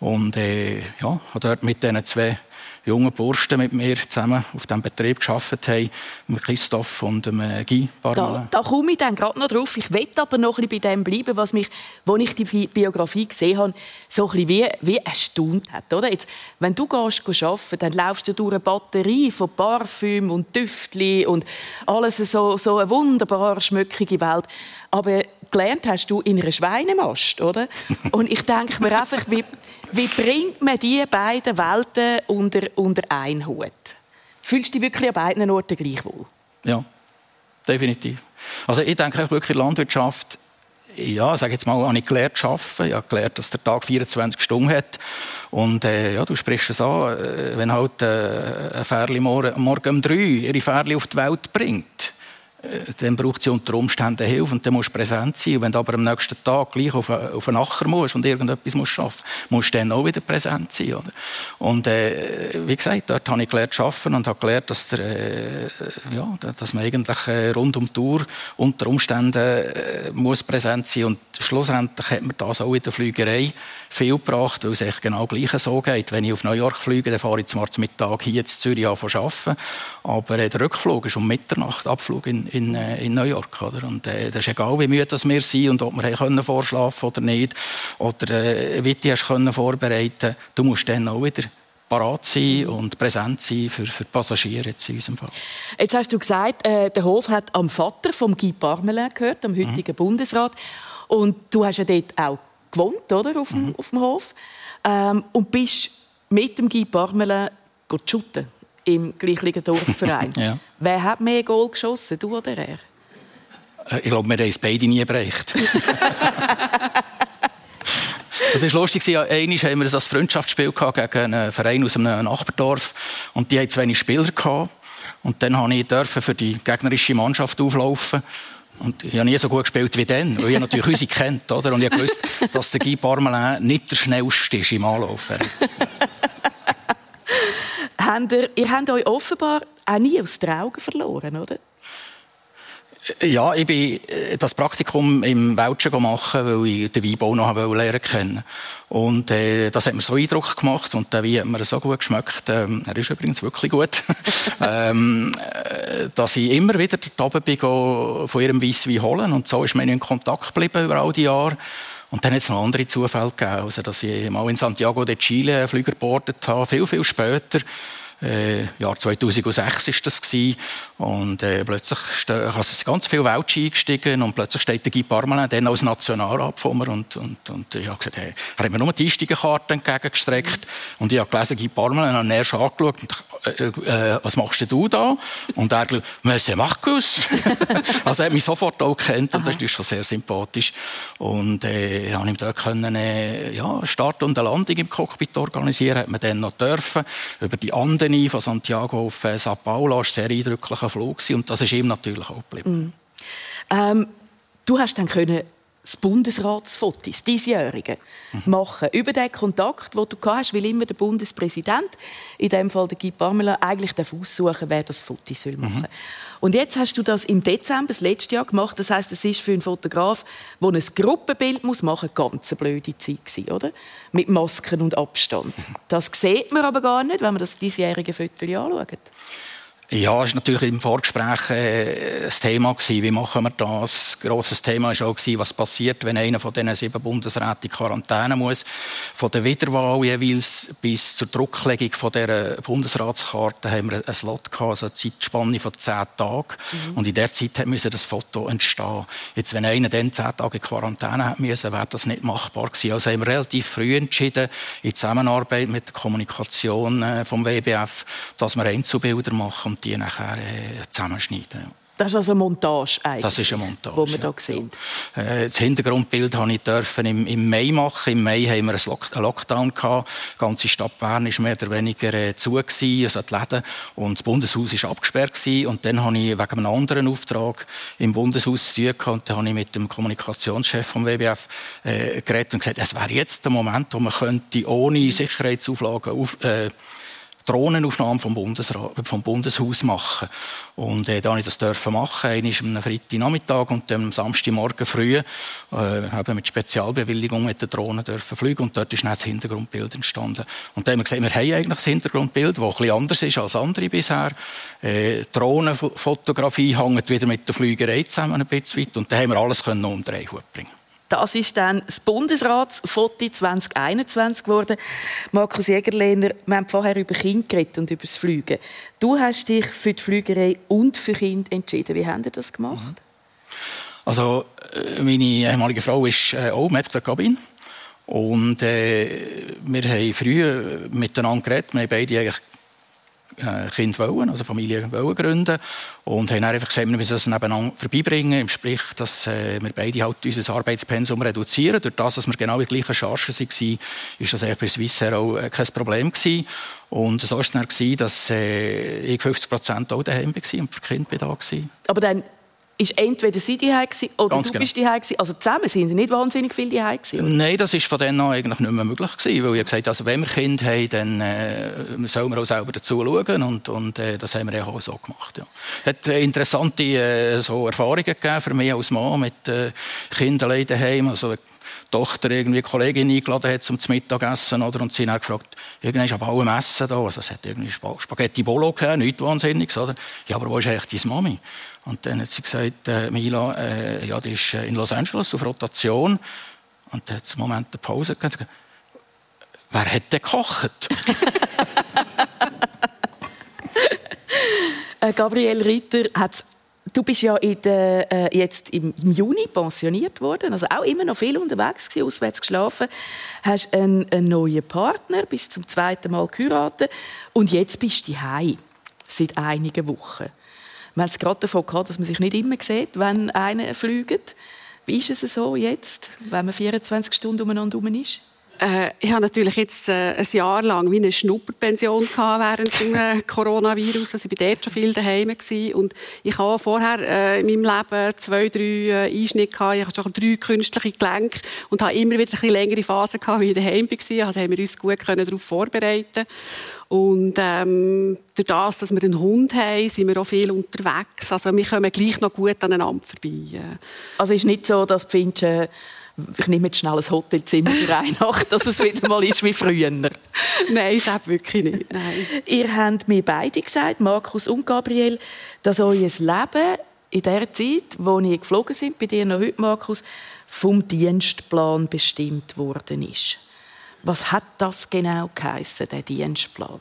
Und äh, ja, habe dort mit diesen zwei jungen Burschen mit mir zusammen auf diesem Betrieb gearbeitet haben, mit Christoph und dem äh, Guy Da, da komme ich dann gerade noch drauf. Ich will aber noch ein bisschen bei dem bleiben, was mich, als ich die Biografie gesehen habe, so ein bisschen wie, wie erstaunt hat. Oder? Jetzt, wenn du gehst, gehst arbeiten, dann laufst du durch eine Batterie von Parfüm und Düftli und alles so, so eine wunderbar schmückige Welt. Aber gelernt hast du in einer Schweinemast, oder? <laughs> Und ich denke mir einfach, wie, wie bringt man diese beiden Welten unter, unter einen Hut? Fühlst du dich wirklich an beiden Orten gleich wohl? Ja, definitiv. Also ich denke wirklich, Landwirtschaft ja, sag jetzt mal, habe ich gelernt zu arbeiten. Ich habe gelernt, dass der Tag 24 Stunden hat. Und äh, ja, du sprichst es an, äh, wenn halt äh, ein Fährli morgen, morgen um drei ihre Fährli auf die Welt bringt, dann braucht sie unter Umständen Hilfe und dann musst du präsent sein. Und wenn du aber am nächsten Tag gleich auf, auf einen Acher musst und irgendetwas musst schaffen musst du dann auch wieder präsent sein. Oder? Und äh, wie gesagt, dort habe ich gelernt zu arbeiten und habe gelernt, dass, der, äh, ja, dass man eigentlich äh, rund um die Uhr unter Umständen äh, muss präsent sein Und schlussendlich hat man das auch in der Flügerei viel gebracht, weil es echt genau gleich so geht. Wenn ich auf New York fliege, dann fahre ich zum Mittag hier in Zürich an zu arbeiten. Aber äh, der Rückflug ist um Mitternacht, Abflug in, in, äh, in New York. Oder? Und äh, das ist egal, wie müde wir sind und ob wir können vorschlafen oder nicht. Oder äh, wie du hast können vorbereiten Du musst dann auch wieder parat sein und präsent sein für, für die Passagiere jetzt in unserem Fall. Jetzt hast du gesagt, äh, der Hof hat am Vater von Guy Parmelin gehört, am heutigen mhm. Bundesrat. Und du hast ja dort auch gewohnt, oder, auf dem, mhm. auf dem Hof. Ähm, und bist mit dem Guy Parmelin shooten im gleichen Dorfverein. <laughs> ja. Wer hat mehr Goal geschossen, du oder er? Äh, ich glaube, wir haben es beide nie erreicht. <laughs> Es war lustig, einmal haben wir ein Freundschaftsspiel gegen einen Verein aus einem Nachbardorf und die hatten zu wenig Spieler. Gehabt. Und dann durfte ich für die gegnerische Mannschaft auflaufen und ich habe nie so gut gespielt wie dann, weil ich natürlich unsere kennt, oder? Und ich wusste, dass der Guy Parmelin nicht der schnellste ist im Anlaufen. <laughs> ihr, habt euch offenbar auch nie aus den Augen verloren, oder? Ja, ich bin äh, das Praktikum im Welschen gemacht, weil ich den Weinbau noch lernen kennen Und äh, das hat mir so Eindruck gemacht und der Wein hat mir so gut geschmeckt. Ähm, er ist übrigens wirklich gut. <laughs> ähm, äh, dass ich immer wieder dort bin, von ihrem Weisswein holen. Und so ist man in Kontakt geblieben über all die Jahre. Und dann hat es noch andere Zufälle gegeben. Also, dass ich mal in Santiago de Chile einen Flüger gebordet habe, viel, viel später äh, Jahr 2006 ist das gewesen. und äh, plötzlich also sind ganz viele Welschen eingestiegen und plötzlich steht der Guy Parmelin dann als Nationalrat vor mir und, und, und ich habe gesagt, hey, er hat mir nur die Einsteigerkarte entgegengestreckt und ich habe gelesen, Guy Parmelin hat erst angeschaut und äh, äh, was machst du da? Und er sagt, Monsieur Marcus. <laughs> also er hat mich sofort auch gekannt und das ist schon sehr sympathisch. Und äh, ich ihm dort können, äh, ja, Start und eine Landung im Cockpit organisieren, hat man dann noch dürfen, über die Anden von Santiago auf äh, Sao Paulo, das war ein sehr eindrücklicher Flug und das ist ihm natürlich auch geblieben. Mm. Ähm, du hast dann können das Bundesratsfoto, das diesjährige, mhm. machen. Über den Kontakt, den du hast, will immer der Bundespräsident, in dem Fall der Guy Parmelin, eigentlich aussuchen, wer das Foto soll machen soll. Mhm. Und jetzt hast du das im Dezember, das letzte Jahr, gemacht. Das heißt, es ist für einen Fotograf, der ein Gruppenbild muss machen muss, ganz eine blöde Zeit gewesen, oder? Mit Masken und Abstand. Mhm. Das sieht man aber gar nicht, wenn man das diesjährige Foto anschaut. Ja, es war natürlich im Vorgespräch äh, ein Thema. Gewesen. Wie machen wir das? Ein grosses Thema war auch, gewesen, was passiert, wenn einer von diesen sieben Bundesräten in Quarantäne muss. Von der Wiederwahl jeweils bis zur Drucklegung von dieser Bundesratskarte haben wir einen Slot gehabt, also eine Zeitspanne von zehn Tagen. Mhm. Und in der Zeit musste das Foto entstehen. Jetzt, wenn einer dann zehn Tage in Quarantäne müssen, wäre das nicht machbar gewesen. Also haben wir relativ früh entschieden, in Zusammenarbeit mit der Kommunikation äh, vom WBF, dass wir Einzelbilder machen und die nachher äh, zusammenschneiden. Das ist also Montage eigentlich. Das ist eine Montage. Die wir hier sehen. Äh, das Hintergrundbild durfte ich dürfen im, im Mai machen. Im Mai haben wir einen Lockdown gehabt. Die ganze Stadt Bern war mehr oder weniger äh, zu gewesen, also die Läden. Und das Bundeshaus war abgesperrt gewesen. Und dann habe ich wegen einem anderen Auftrag im Bundeshaus zu tun gehabt. Und dann habe ich mit dem Kommunikationschef vom WBF äh, geredet und gesagt, es wäre jetzt der Moment, wo man könnte ohne Sicherheitsauflagen auf, äh, Drohnenaufnahmen vom, Bundesrat, vom Bundeshaus machen. Und äh, da habe ich das dürfen machen, einmal am Freitagnachmittag und dann am Samstagmorgen früh, äh, haben mit Spezialbewilligung mit der Drohne dürfen fliegen und dort ist dann das Hintergrundbild entstanden. Und da haben wir gesehen, wir haben eigentlich das Hintergrundbild, das ein bisschen anders ist als andere bisher. Äh, Drohnenfotografie hängt wieder mit der Flügerei zusammen ein bisschen weit und da haben wir alles können um den Hut bringen. Das ist dann das Bundesratsfoto 2021 geworden. Markus Jägerlehner, wir haben vorher über Kinder geredet und über das Fliegen. Du hast dich für die Flügerei und für Kinder entschieden. Wie habt ihr das gemacht? Mhm. Also, äh, meine ehemalige Frau ist äh, auch Medical Cabin. Und äh, wir haben früh miteinander geredet. Wir haben beide eigentlich äh, Kind wollen, also Familie wollen gründen und haben dann einfach gesagt, wir müssen das nebeneinander vorbeibringen, sprich, dass äh, wir beide halt unser Arbeitspensum reduzieren. Durch das, dass wir genau in der gleichen Charge waren, ist das für Swissair auch äh, kein Problem gewesen. Und so war es dann, dass äh, ich 50 Prozent auch daheim war und für Kind da war. Aber dann ist entweder sie die oder Ganz du genau. bist die Also zusammen sind sie nicht wahnsinnig viel die Nein, das ist von denen an eigentlich nicht mehr möglich gewesen, weil ich gesagt also wenn wir Kinder haben, dann äh, sollen wir auch selber dazu schauen und, und äh, das haben wir auch so gemacht. Ja. Es hat äh, interessante äh, so Erfahrungen gegeben für mich als Mann mit äh, Kindern daheim. Also, Tochter irgendwie eine Kollegin eingeladen hat zum Mittagessen oder, und sie hat gefragt, irgendwann ist aber allem Essen da. Also es hat irgendwie Spaghetti Bolo gegeben, nichts Wahnsinniges. Oder? Ja, aber wo ist eigentlich deine Mami? Und dann hat sie gesagt, äh, Mila, äh, ja, die ist äh, in Los Angeles auf Rotation. Und dann hat sie einen Moment eine Pause gegeben. Wer hat denn gekocht? <laughs> Äh, Gabriel Ritter hat Du bist ja der, äh, jetzt im, im, Juni pensioniert worden, also auch immer noch viel unterwegs gewesen, auswärts geschlafen. Hast einen, einen neuen Partner, bist zum zweiten Mal geheiratet und jetzt bist du heim seit einigen Wochen. Wir haben es gerade davon gehabt, dass man sich nicht immer sieht, wenn einer fliegt. Wie ist es so jetzt, wenn man 24 Stunden umeinander ist? Äh, ich habe natürlich jetzt äh, ein Jahr lang wie eine Schnupperpension während des äh, Coronavirus. Also ich war dort schon viel daheim gewesen. und ich habe vorher äh, in meinem Leben zwei, drei äh, Einschnitte gehabt. Ich habe schon drei künstliche Gelenke und habe immer wieder eine längere Phase gehabt, wie ich daheim war. Also haben wir uns gut darauf vorbereiten. Und ähm, durch das, dass wir einen Hund haben, sind wir auch viel unterwegs. Also wir kommen gleich noch gut aneinander vorbei. Also es ist nicht so, dass findest, äh, ich nehme jetzt schnell ein Hotelzimmer für eine Nacht, dass es wieder mal ist wie früher. Nein, das wirklich nicht. Nein. Ihr habt mir beide gesagt, Markus und Gabriel, dass euer Leben in der Zeit, wo ihr geflogen sind, bei dir noch heute, Markus, vom Dienstplan bestimmt worden ist. Was hat das genau geheissen, der Dienstplan?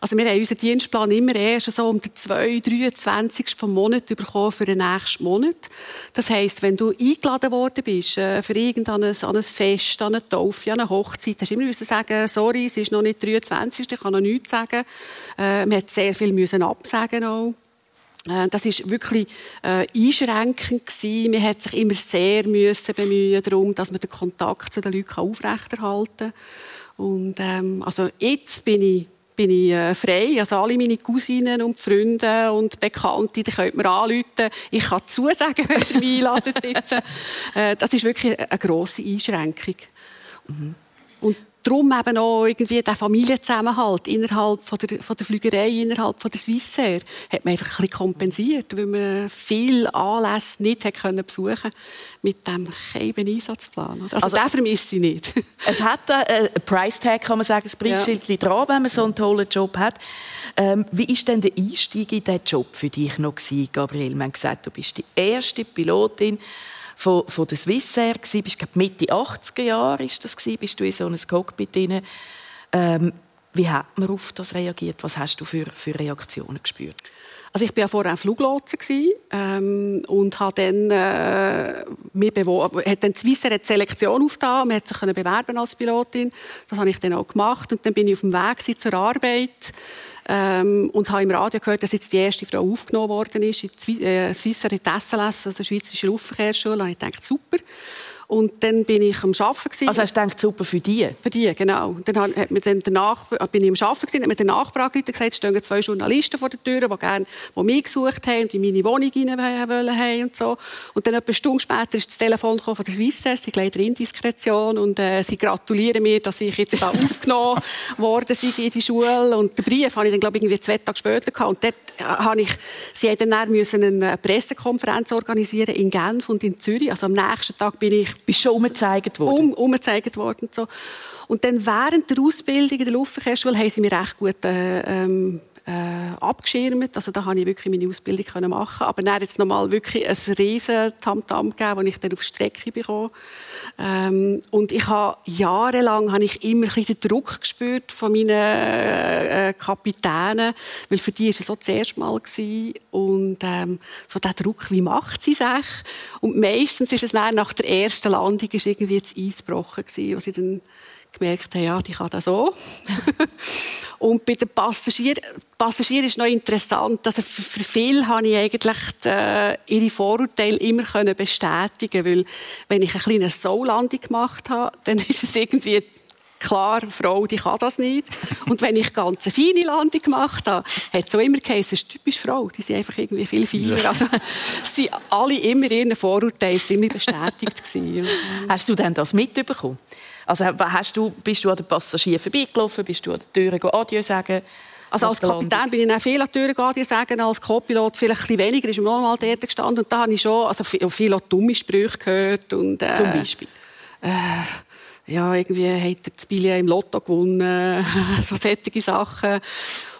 Also wir haben unseren Dienstplan immer erst so um den 2, 23. vom Monat bekommen für den nächsten Monat. Das heisst, wenn du eingeladen worden bist äh, für irgendein an ein Fest, eine Taufe, eine Hochzeit, hast du immer sagen, sorry, es ist noch nicht 23. Ich kann noch nichts sagen. Äh, man hat sehr viel müssen absagen auch. Äh, das ist wirklich äh, einschränkend gewesen. Man hat sich immer sehr müssen bemühen darum, dass man den Kontakt zu den Leuten aufrechterhalten kann. Und ähm, also jetzt bin ich bin ich äh, frei. Also alle meine Cousinen und Freunde und Bekannte, die könnt mir anrufen. Ich kann zusagen, <laughs> wenn ihr mich einladet. Äh, das ist wirklich eine grosse Einschränkung. Mhm. Und darum eben auch irgendwie der Familienzusammenhalt innerhalb von der, von der Flügerei, innerhalb von der Swissair, hat man einfach ein bisschen kompensiert, weil man viele Anlässe nicht hat können besuchen mit dem keiben Einsatzplan. Also, also den vermisse ich nicht. <laughs> es hat einen Price-Tag, kann man sagen, ein Preisschild ja. dran, wenn man so einen tollen Job hat. Ähm, wie war denn der Einstieg in diesen Job für dich noch, gewesen, Gabriel? Man hat gesagt, du bist die erste Pilotin, von, von der Swissair gsi, bist glaub, Mitte 80er Jahre ist das gsi, bist du in so einem Cockpit drin. Ähm, wie hat man auf das reagiert? Was hast du für, für Reaktionen gespürt? Also ich war vorher Fluglotse ähm, und habe dann, äh, mir hat dann Swissair eine Selektion aufgetan. Man konnte sich bewerben als Pilotin. Das habe ich dann auch gemacht und dann bin ich auf dem Weg zur Arbeit ähm, und habe im Radio gehört, dass jetzt die erste Frau aufgenommen worden ist in die äh, Swissair in die SLS, also Schweizerische Luftverkehrsschule. Und ich dachte, super. Und dann bin ich am Arbeiten. Gewesen. Also hast du gedacht, super für die? Für die, genau. Dann hat mir dann danach, bin ich am Arbeiten, hat mir der Nachfrage gesagt, es stehen zwei Journalisten vor der Tür, die, gerne, die mich gesucht haben und in meine Wohnung rein wollen und so. Und dann etwa eine Stunde später ist das Telefon von der Swissair, sie leider Indiskretion und äh, sie gratulieren mir, dass ich jetzt da <laughs> aufgenommen worden sei in die Schule. Und den Brief habe ich dann, glaube ich, irgendwie zwei Tage später gehabt. Und dort äh, habe ich, sie dann eine Pressekonferenz organisieren in Genf und in Zürich. Also am nächsten Tag bin ich bist schon umgezeigt worden? Um, umgezeigt worden. Und, so. und dann während der Ausbildung in der Luftverkehrsschule haben sie mir recht gut äh, ähm, äh, abgeschirmt. Also da konnte ich wirklich meine Ausbildung können machen. Aber dann jetzt nochmal wirklich ein riesen Tamtam gegeben, das ich dann auf die Strecke bekomme. Ähm, und ich habe jahrelang habe ich immer den Druck gespürt von meinen äh, Kapitänen, weil für die war es so das erste Mal gewesen. und ähm, so der Druck, wie macht sie sich? Und meistens ist es nach der ersten Landung ist irgendwie das Eis gebrochen wo sie dann gemerkt haben, ja, die kann das so. <laughs> und bei den Passagieren, Passagier ist noch interessant, also für, für viele habe ich eigentlich die, äh, ihre Vorurteile immer können bestätigen, weil wenn ich eine kleine Soul-Landung gemacht habe, dann <laughs> ist es irgendwie klar, Frau, die kann das nicht. Und wenn ich ganz eine feine Landung gemacht habe, hat es auch immer geheißen, es ist typisch Frau. Die sind einfach irgendwie viel feiner. Ja. Also, waren alle immer ihren Vorurteilen ziemlich bestätigt. gewesen. Hast du denn das mitbekommen? Also hast du, bist du an den Passagieren vorbeigelaufen? Bist du an der Tür Adieu sagen? Also als Kapitän bin ich auch viel an die Tür Adieu sagen, als Co-Pilot vielleicht ein bisschen weniger, ist mir noch mal dort gestanden und da habe ich schon also viel, viel dumme Sprüche gehört. Und, äh, Zum Beispiel? Äh, ja, irgendwie hat er das Billett im Lotto gewonnen, <laughs> so solche Sachen.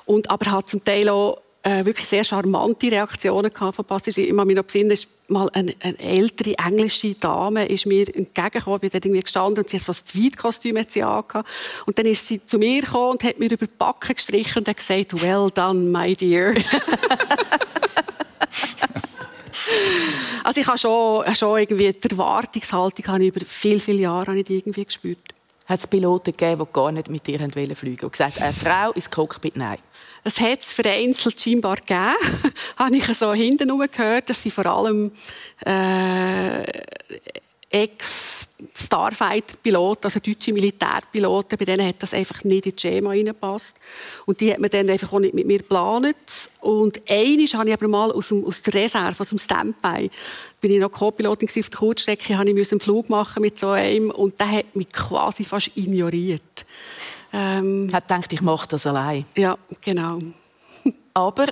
Und, aber hat zum Teil auch äh, wirklich sehr charmante Reaktionen von Passagieren. Ich kann mich noch ist mal eine, eine, ältere englische Dame ist mir entgegengekommen, bin irgendwie gestanden und sie hat so ein Tweed-Kostüm. Und dann ist sie zu mir gekommen und hat mir über die Backen gestrichen und hat gesagt, well done, my dear. <laughs> also ich habe schon, schon irgendwie die Erwartungshaltung habe über viele, viele Jahre habe ich irgendwie gespürt. Hat es Piloten gegeben, die gar nicht mit dir fliegen wollten und gesagt, eine Frau ins Cockpit, nein? Es hat es vereinzelt scheinbar gegeben. <laughs> habe ich so hinten gehört, dass sie vor allem äh, Ex-Starfighter-Piloten, also deutsche Militärpiloten, bei denen hat das einfach nicht in das Schema reingepasst. Und die hat man dann einfach auch nicht mit mir geplant. Und einmal habe ich aber mal aus, dem, aus der Reserve, aus dem Standby, bin ich noch Co-Pilotin auf der Kurzstrecke, habe ich einen Flug machen mit so einem und der hat mich quasi fast ignoriert. Ähm, hat gedacht, ich mache das allein. Ja, genau. <laughs> Aber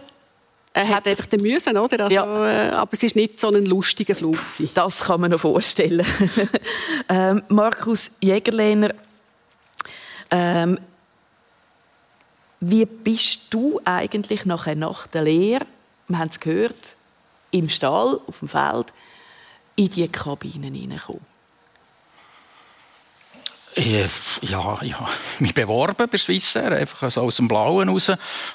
er hat einfach den müssen, oder? Also, ja. äh, aber es ist nicht so ein lustiger Flug gewesen. Das kann man noch vorstellen. <laughs> ähm, Markus Jägerlehner, ähm, wie bist du eigentlich nachher nach der Lehre, wir haben es gehört, im Stall, auf dem Feld, in die Kabinen hineingekommen? Äh, ja, ja, <laughs> mich beworben bei Swissair, einfach so aus dem Blauen raus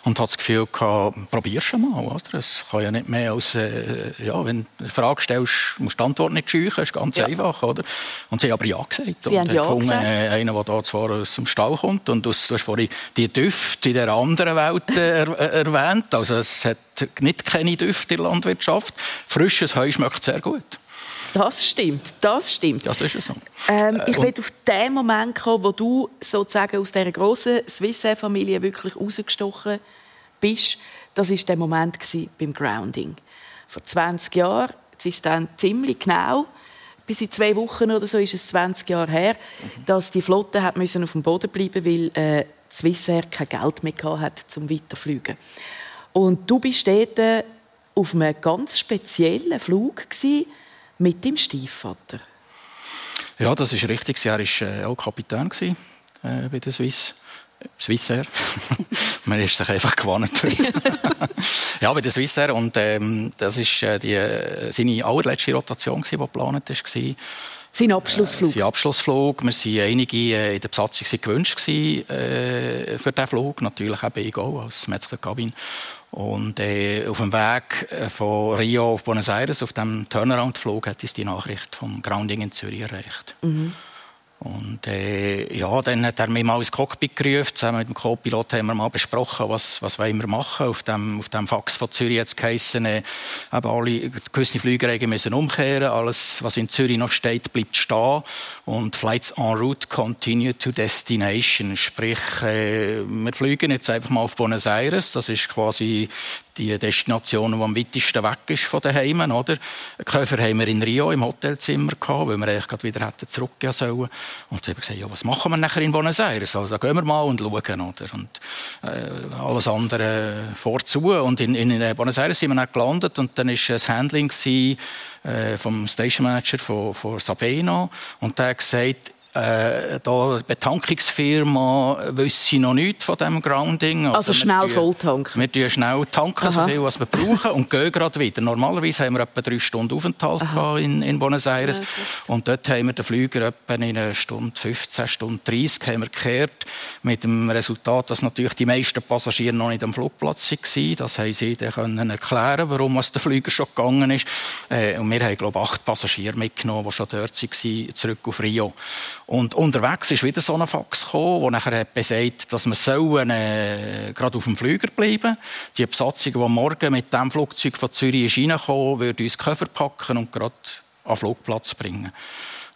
und hatte das Gefühl gehabt, probier's mal, oder? Es kann ja nicht mehr als, äh, ja, wenn du eine Frage stellst, musst du die Antwort nicht scheuchen, ist ganz ja. einfach, oder? Und sie haben aber ja gesagt. Sie und haben ja gefunden, gesagt. Äh, einer, der da zwar aus dem Stall kommt und aus, du hast vorhin die Düfte in der anderen Welt äh, er, erwähnt, also es hat nicht keine Düfte in der Landwirtschaft. Frisches Heu schmeckt sehr gut. Das stimmt, das stimmt. Das ist so. Ähm, ich will auf den Moment kommen, wo du sozusagen aus dieser grossen Swissair-Familie wirklich rausgestochen bist. Das war der Moment beim Grounding. Vor 20 Jahren, jetzt ist dann ziemlich genau, bis in zwei Wochen oder so ist es 20 Jahre her, dass die Flotte hat müssen auf dem Boden bleiben weil äh, Swissair kein Geld mehr hatte, um weiterzufliegen. Und du bist dort auf einem ganz speziellen Flug gewesen, mit dem Stiefvater. Ja, das ist richtig. Er war äh, auch Kapitän äh, bei der Swiss. Swissair. <laughs> Man ist sich einfach gewohnt. <laughs> ja, bei der Swissair. Und ähm, das war äh, die, seine allerletzte Rotation, die geplant war. Sein Abschlussflug? Äh, sein Abschlussflug. Wir waren einige in der Besatzung gewünscht gewesen, äh, für diesen Flug. Natürlich eben ich auch als Metzger Cabin. Und äh, auf dem Weg äh, von Rio auf Buenos Aires, auf dem Turnaround-Flug, hat uns die Nachricht vom Grounding in Zürich erreicht. Mhm. Und äh, ja, dann hat er mich mal ins Cockpit gerufen. Zusammen mit dem Co-Pilot haben wir mal besprochen, was, was wollen wir machen. Auf dem, auf dem Fax von Zürich jetzt geheissen, äh, eben alle, gewisse Flüge müssen umkehren. Alles, was in Zürich noch steht, bleibt stehen. Und Flights en route continue to destination. Sprich, äh, wir fliegen jetzt einfach mal auf Buenos Aires. Das ist quasi die Destination, die am weitesten weg ist von den Heimen, oder? Käfer haben wir in Rio im Hotelzimmer gehabt, weil wir eigentlich wieder hätten zurückgehen sollen. Und dann haben wir gesagt, ja, was machen wir nachher in Buenos Aires? Also, gehen wir mal und schauen, oder? Und, äh, alles andere vorzu. Und in, in, Buenos Aires sind wir dann gelandet und dann war das Handling äh, vom Station Manager von, von Sabena und der hat gesagt, äh, da Betankungsfirma wüsste noch nichts von diesem Grounding. Also, also schnell volltanken? Wir tanken schnell tanken, Aha. so viel, was wir brauchen und gehen gerade wieder. Normalerweise haben wir etwa drei Stunden Aufenthalt in, in, Buenos Aires ja, und dort haben wir den Flüger etwa in einer Stunde 15, Stunde 30 haben wir gekehrt, mit dem Resultat, dass natürlich die meisten Passagiere noch nicht am Flugplatz waren. Das haben sie dann können erklären, warum der Flüger schon gegangen ist. Äh, und wir haben, glaube ich, acht Passagiere mitgenommen, die schon dort waren, zurück auf Rio. Und unterwegs ist wieder so ein Fax gekommen, der nachher besagt, dass wir sollen, äh, gerade auf dem Flüger bleiben Die Besatzung, die morgen mit dem Flugzeug von Zürich ist würde uns Koffer packen und gerade an den Flugplatz bringen.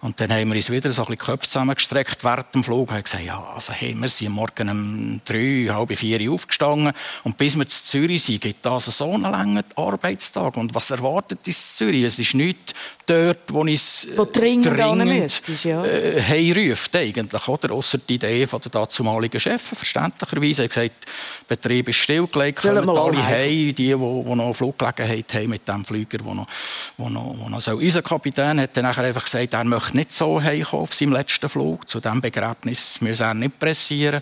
Und dann haben wir uns wieder so ein bisschen die Köpfe zusammengestreckt während dem Flug und haben gesagt, ja, also hey, wir sind morgen um drei, halb vier aufgestanden und bis wir zu Zürich sind, gibt das so einen langen Arbeitstag. Und was erwartet uns Zürich? Es ist nichts dort, wo es wo dringend, dringend ja. äh, heimruft, eigentlich, oder? Ausser die Idee von der dazumaligen Chef, verständlicherweise. Er hat gesagt, der Betrieb ist stillgelegt, kommen alle heim, die, die, die noch Fluggelegenheit haben mit dem Flüger, wo noch, wo noch, wo noch so. Unser Kapitän hat dann einfach gesagt, er möchte nicht so auf seinem letzten Flug. Zu diesem Begräbnis müsse er nicht pressieren.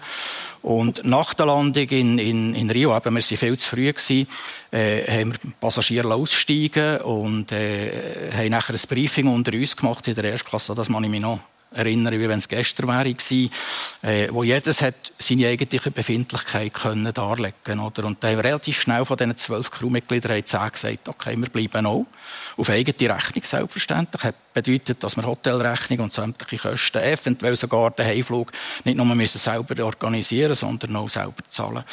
Und nach der Landung in, in, in Rio, eben, wir waren viel zu früh, gewesen, äh, haben wir Passagiere aussteigen und äh, haben nachher ein Briefing unter uns gemacht in der Erstklasse, das man ich mich noch erinnere, wie wenn es gestern wäre, äh, wo jedes hat seine eigentliche Befindlichkeit können darlegen oder? Und da haben wir relativ schnell von diesen zwölf Crewmitgliedern zehn gesagt, okay, wir bleiben auch. Auf eigene Rechnung selbstverständlich. Hat bedeutet, dass wir Hotelrechnung und sämtliche Kosten, eventuell sogar den Heimflug, nicht nur müssen selber organisieren sondern auch selber zahlen.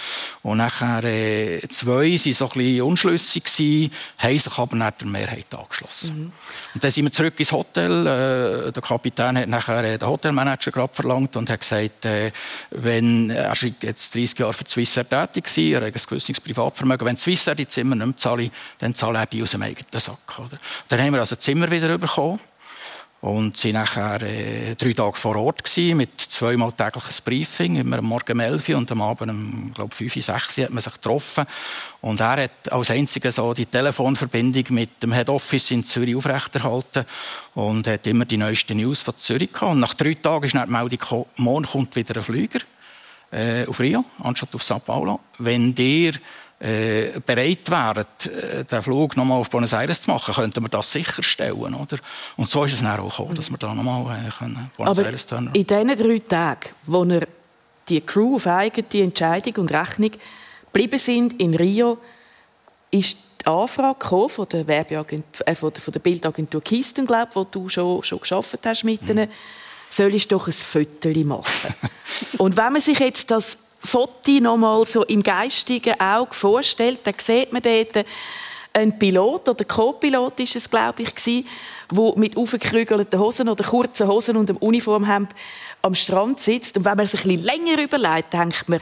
Und nachher äh, zwei waren so ein bisschen unschlüssig, gewesen, haben sich aber nach der Mehrheit angeschlossen. Mhm. Und dann sind wir zurück ins Hotel. Äh, der Kapitän hat nachher äh, den Hotelmanager gerade verlangt und hat gesagt, äh, wenn, er ist jetzt 30 Jahre für Swissair tätig gewesen, er hat ein gewisses Privatvermögen, wenn Swissair die Zimmer nicht mehr zahlen, dann zahlt er die aus dem eigenen Sack. Oder? Dann haben wir also Zimmer wieder bekommen. Und sie nachher äh, drei Tage vor Ort gewesen, mit zweimal tägliches Briefing, immer am Morgen um 11 Uhr und am Abend um glaub, 5 Uhr, 6 Uhr hat man sich getroffen. Und er hat als einziger so die Telefonverbindung mit dem Head Office in Zürich aufrechterhalten und hat immer die neuesten News von Zürich gehabt. Und nach drei Tagen ist dann die Meldung gekommen, morgen kommt wieder ein Flüger äh, auf Rio, anstatt auf Sao Paulo. Wenn der äh, bereit wären, äh, den Flug nochmal auf Buenos Aires zu machen, könnten wir das sicherstellen. Oder? Und so ist es dann auch gekommen, dass wir da nochmal äh, Buenos Aber Aires turnen. In diesen drei Tagen, wo wir die Crew auf eigene Entscheidung und Rechnung geblieben sind in Rio, ist die Anfrage von der, Werbeagentur, äh, von der, von der Bildagentur Kisten, glaube wo du schon, schon geschafft hast mit mhm. ihnen, soll ich doch ein Foto machen. <laughs> und wenn man sich jetzt das Foto noch mal so im geistigen Auge vorstellt, dann sieht man dort einen Pilot oder Co-Pilot ist es, glaube ich, gewesen, wo mit aufgekrügelten Hosen oder kurzen Hosen und einem Uniformhemd am Strand sitzt. Und wenn man sich ein bisschen länger überlegt, denkt man,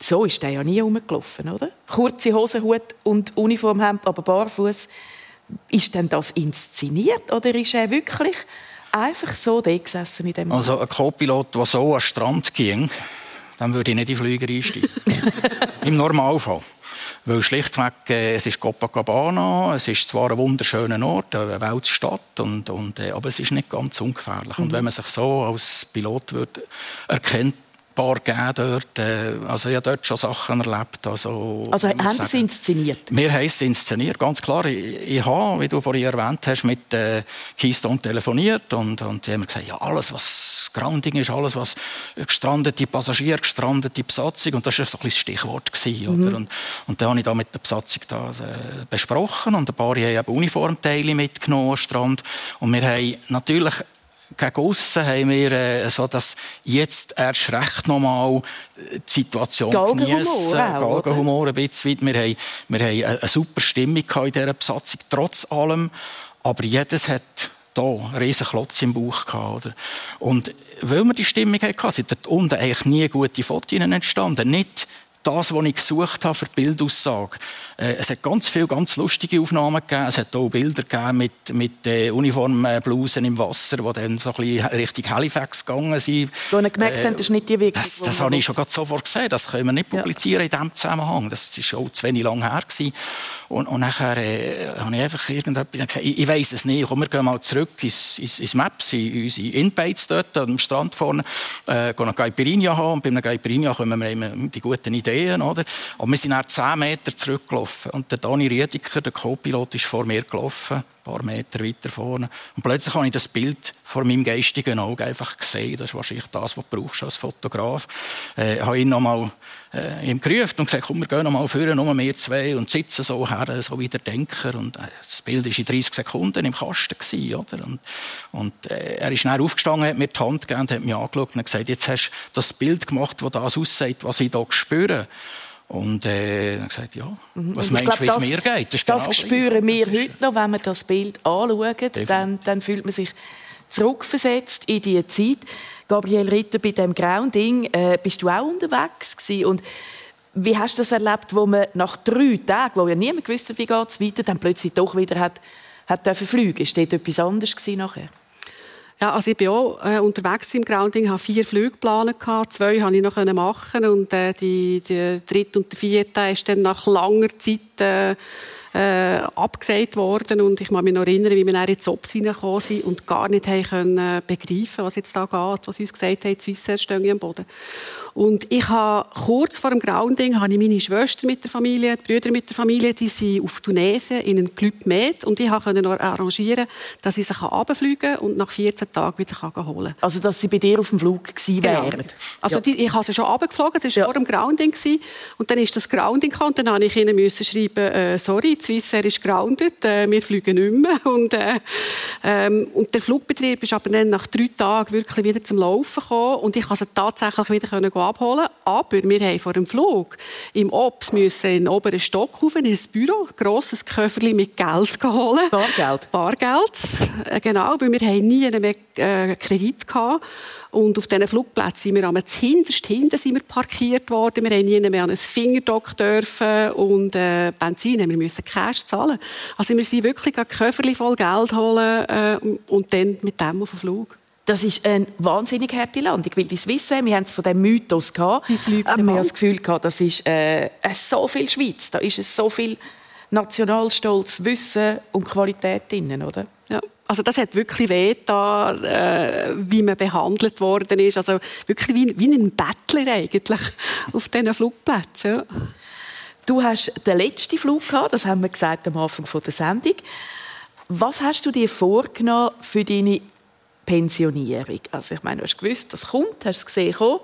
so ist der ja nie rumgelaufen, oder? Kurze Hosen, Hut und Uniformhemd, aber barfuß. Ist denn das inszeniert oder ist er wirklich einfach so da gesessen in dem? Also ein Co-Pilot, der so den Strand ging, dann würde ich nicht in den Flüger einsteigen. <laughs> Im Normalfall. Weil schlichtweg, äh, es ist Copacabana, es ist zwar ein wunderschöner Ort, eine Weltstadt, und, und, äh, aber es ist nicht ganz ungefährlich. Mhm. Und wenn man sich so als Pilot wird, erkennt, paar gegeben dort. Äh, also ich habe dort schon Sachen erlebt. Also, also haben Sie es inszeniert? Wir haben es inszeniert, ganz klar. Ich, ich habe, wie du vorhin erwähnt hast, mit äh, Keystone telefoniert und, und die haben gesagt, ja, alles, was Grounding ist, alles, was gestrandete Passagiere, gestrandete Besatzung, und das war so ein das Stichwort. Gewesen, mhm. Und, und dann habe ich da mit der Besatzung da, äh, besprochen und ein paar haben eben Uniformteile mitgenommen am Strand. Und wir haben natürlich gegen aussen haben wir äh, so, dass jetzt erst recht nochmal die Situation geniessen. Galgenhumor ein bisschen. Wir haben, wir haben eine super Stimmung in dieser Besatzung, trotz allem. Aber jedes hat hier einen riesen Klotz im Bauch gehabt, oder? Und weil wir die Stimmung hatten, sind dort unten eigentlich nie gute Fotos entstanden. Nicht das, was ich gesucht habe für die Bildaussage. Äh, es hat ganz viele ganz lustige Aufnahmen gegeben. Es hat auch Bilder gegeben mit, mit äh, Uniformblusen im Wasser, die dann so ein bisschen Richtung Halifax gegangen sind. Wo ihr gemerkt äh, das ist nicht die Wirkung. Das, das habe ich schon sofort gesehen. Das können wir nicht publizieren ja. in diesem Zusammenhang. Das war schon zu wenig lang her. Gewesen. Und, und nachher äh, habe ich einfach irgendetwas gesagt, ich, ich weiss es nicht, komm, wir gehen mal zurück ins, ins, ins Maps, in unsere Inbates dort am Strand vorne, äh, gehen eine Caipirinha haben und bei einer Caipirinha kommen wir immer die guten Ideen, oder? Und wir sind dann 10 Meter zurückgelaufen und der Dani Riediker, der Co-Pilot, ist vor mir gelaufen paar Meter weiter vorne. Und plötzlich habe ich das Bild vor meinem geistigen Auge einfach gesehen. Das ist wahrscheinlich das, was du als Fotograf. Äh, habe ihn nochmal äh, gerufen und gesagt, komm, wir gehen nochmal vorne, nur wir zwei, und sitzen so her, so wie der Denker. Und äh, das Bild war in 30 Sekunden im Kasten. Gewesen, oder? Und, und äh, er ist schnell aufgestanden, hat mir die Hand gegeben, hat mich angeschaut und gesagt, jetzt hast du das Bild gemacht, das das aussieht, was ich hier spüre. Und äh, dann gesagt, ja, mhm. was meinst du, wie es mir geht? Das, das genau spüren wir heute noch, wenn wir das Bild anschauen. Dann, dann, fühlt man sich zurückversetzt in diese Zeit. Gabriel Ritter, bei dem grauen Ding äh, bist du auch unterwegs gewesen. Und wie hast du das erlebt, wo man nach drei Tagen, wo ja niemand gewusst hat, wie es weiter, dann plötzlich doch wieder hat, hat fliegen Ist dort etwas anderes nachher? Ja, also ich war auch äh, unterwegs im Grounding, habe vier Flüge geplant, zwei konnte ich noch machen und äh, die, die dritte und die vierte ist dann nach langer Zeit äh, äh, abgesagt worden und ich kann mich noch erinnern, wie wir dann in die Ops reingekommen sind und gar nicht haben können begreifen, was jetzt da geht, was uns gesagt haben, Swissair stehen am Boden. Und ich habe kurz vor dem Grounding habe ich meine Schwester mit der Familie, die Brüder mit der Familie, die sind auf Tunesien in einem Club Med und ich konnte arrangieren, dass sie sich runterfliegen und nach 14 Tagen wieder holen kann. Also, dass sie bei dir auf dem Flug gewesen genau. wären? Also, ja. die, ich habe sie schon runtergeflogen, das war ja. vor dem Grounding. Gewesen. Und dann ist das Grounding gekommen und dann musste ich ihnen müssen schreiben, äh, sorry, Swissair ist grounded, äh, wir fliegen nicht mehr. <laughs> Und, äh, ähm, und der Flugbetrieb ist aber dann nach drei Tagen wirklich wieder zum Laufen gekommen und ich konnte sie tatsächlich wieder abholen. Aber wir haben vor dem Flug im Ops müssen in den oberen Stock rauf, in ein Büro, ein grosses Köfferchen mit Geld holen. Bargeld? Bargeld, äh, genau, weil wir haben nie mehr äh, Kredit hatten. Und auf diesen Flugplätzen sind wir am hinterst hinten sind wir parkiert worden. Wir mussten nie mehr an ein Fingerdock dürfen und äh, Benzin haben wir müssen Cash zahlen. Also wir sind wirklich ein Köfferchen voll Geld holen äh, und dann mit dem auf den Flug. Das ist eine wahnsinnig happy Landung, weil die Swissen, wir haben es von dem Mythos gehabt, wir haben das Gefühl gehabt, das ist äh, so viel Schweiz, da ist es so viel Nationalstolz, Wissen und Qualität drin, oder? Ja. Also das hat wirklich weh da, äh, wie man behandelt worden ist. Also wirklich wie, wie ein Bettler eigentlich auf diesen Flugplätzen. Ja. Du hast den letzten Flug gehabt, das haben wir gesagt am Anfang der Sendung. Was hast du dir vorgenommen für deine Pensionierung. Also ich meine, du hast gewusst, das kommt, hast es gesehen kommen.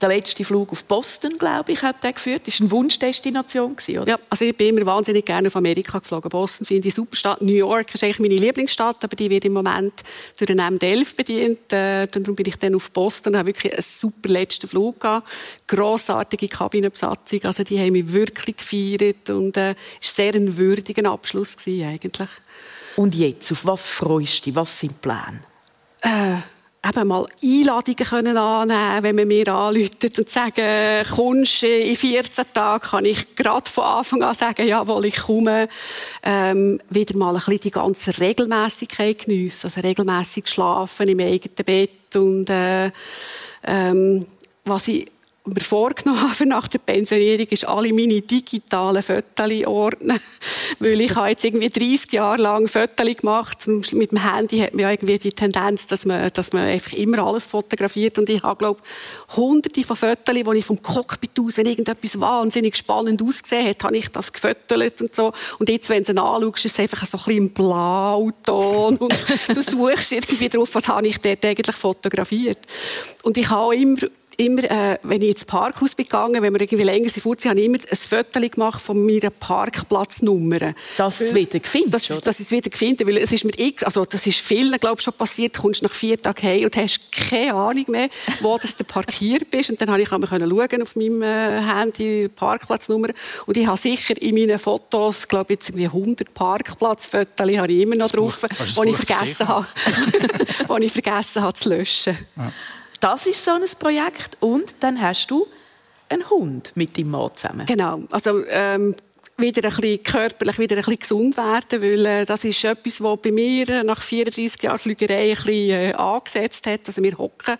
Der letzte Flug auf Boston, glaube ich, hat er geführt. Das war eine Wunschdestination, oder? Ja, also ich bin immer wahnsinnig gerne auf Amerika geflogen. Boston finde ich eine super Stadt. New York ist eigentlich meine Lieblingsstadt, aber die wird im Moment durch den M11 bedient. Äh, darum bin ich dann auf Boston, habe wirklich einen super letzten Flug gehabt. Grossartige Kabinenbesatzung, also die haben mich wirklich gefeiert und äh, es war sehr ein würdiger Abschluss gewesen, eigentlich. Und jetzt, auf was freust du dich? Was sind die Pläne? Äh, eben mal Einladungen können annehmen wenn man mir anruft und sagen, kommst in 14 Tagen, kann ich gerade von Anfang an sagen, jawohl, ich komme. Ähm, wieder mal ein bisschen die ganze Regelmäßigkeit geniessen, also regelmäßig schlafen im eigenen Bett und äh, ähm, was ich mir vorgenommen habe nach der Pensionierung, ist alle meine digitalen Fotos ordnen. <laughs> Weil ich habe jetzt irgendwie 30 Jahre lang Fotos gemacht. Mit dem Handy hat man ja irgendwie die Tendenz, dass man, dass man einfach immer alles fotografiert. Und ich habe, glaube hunderte von Fotos, die ich vom Cockpit aus, wenn irgendetwas wahnsinnig spannend ausgesehen hat, habe ich das gefotogt und so. Und jetzt, wenn du es anschaust, ist es einfach so ein bisschen Blauton. Und du suchst irgendwie drauf, was habe ich dort eigentlich fotografiert. Und ich habe immer immer, äh, wenn ich ins Parkhaus bin gegangen, wenn wir irgendwie länger sind, habe ich immer ein Foto gemacht von meiner Parkplatznummer. Dass du es wieder findest, dass, dass ich es wieder finde, weil es ist mir x, also das ist vielen, glaube ich, schon passiert, du kommst nach vier Tagen heim und hast keine Ahnung mehr, wo du parkiert <laughs> bist und dann habe ich schauen auf meinem äh, Handy Parkplatznummer und ich habe sicher in meinen Fotos, glaube ich, jetzt irgendwie 100 Parkplatzfotos habe ich immer noch drauf, die ich vergessen habe, <laughs> die ich vergessen habe zu löschen. Ja. Das ist so ein Projekt und dann hast du einen Hund mit deinem Mann zusammen. Genau, also ähm, wieder ein bisschen körperlich wieder ein bisschen gesund werden, weil äh, das ist etwas, was bei mir äh, nach 34 Jahren Flügerei ein bisschen äh, angesetzt hat. Also wir hocken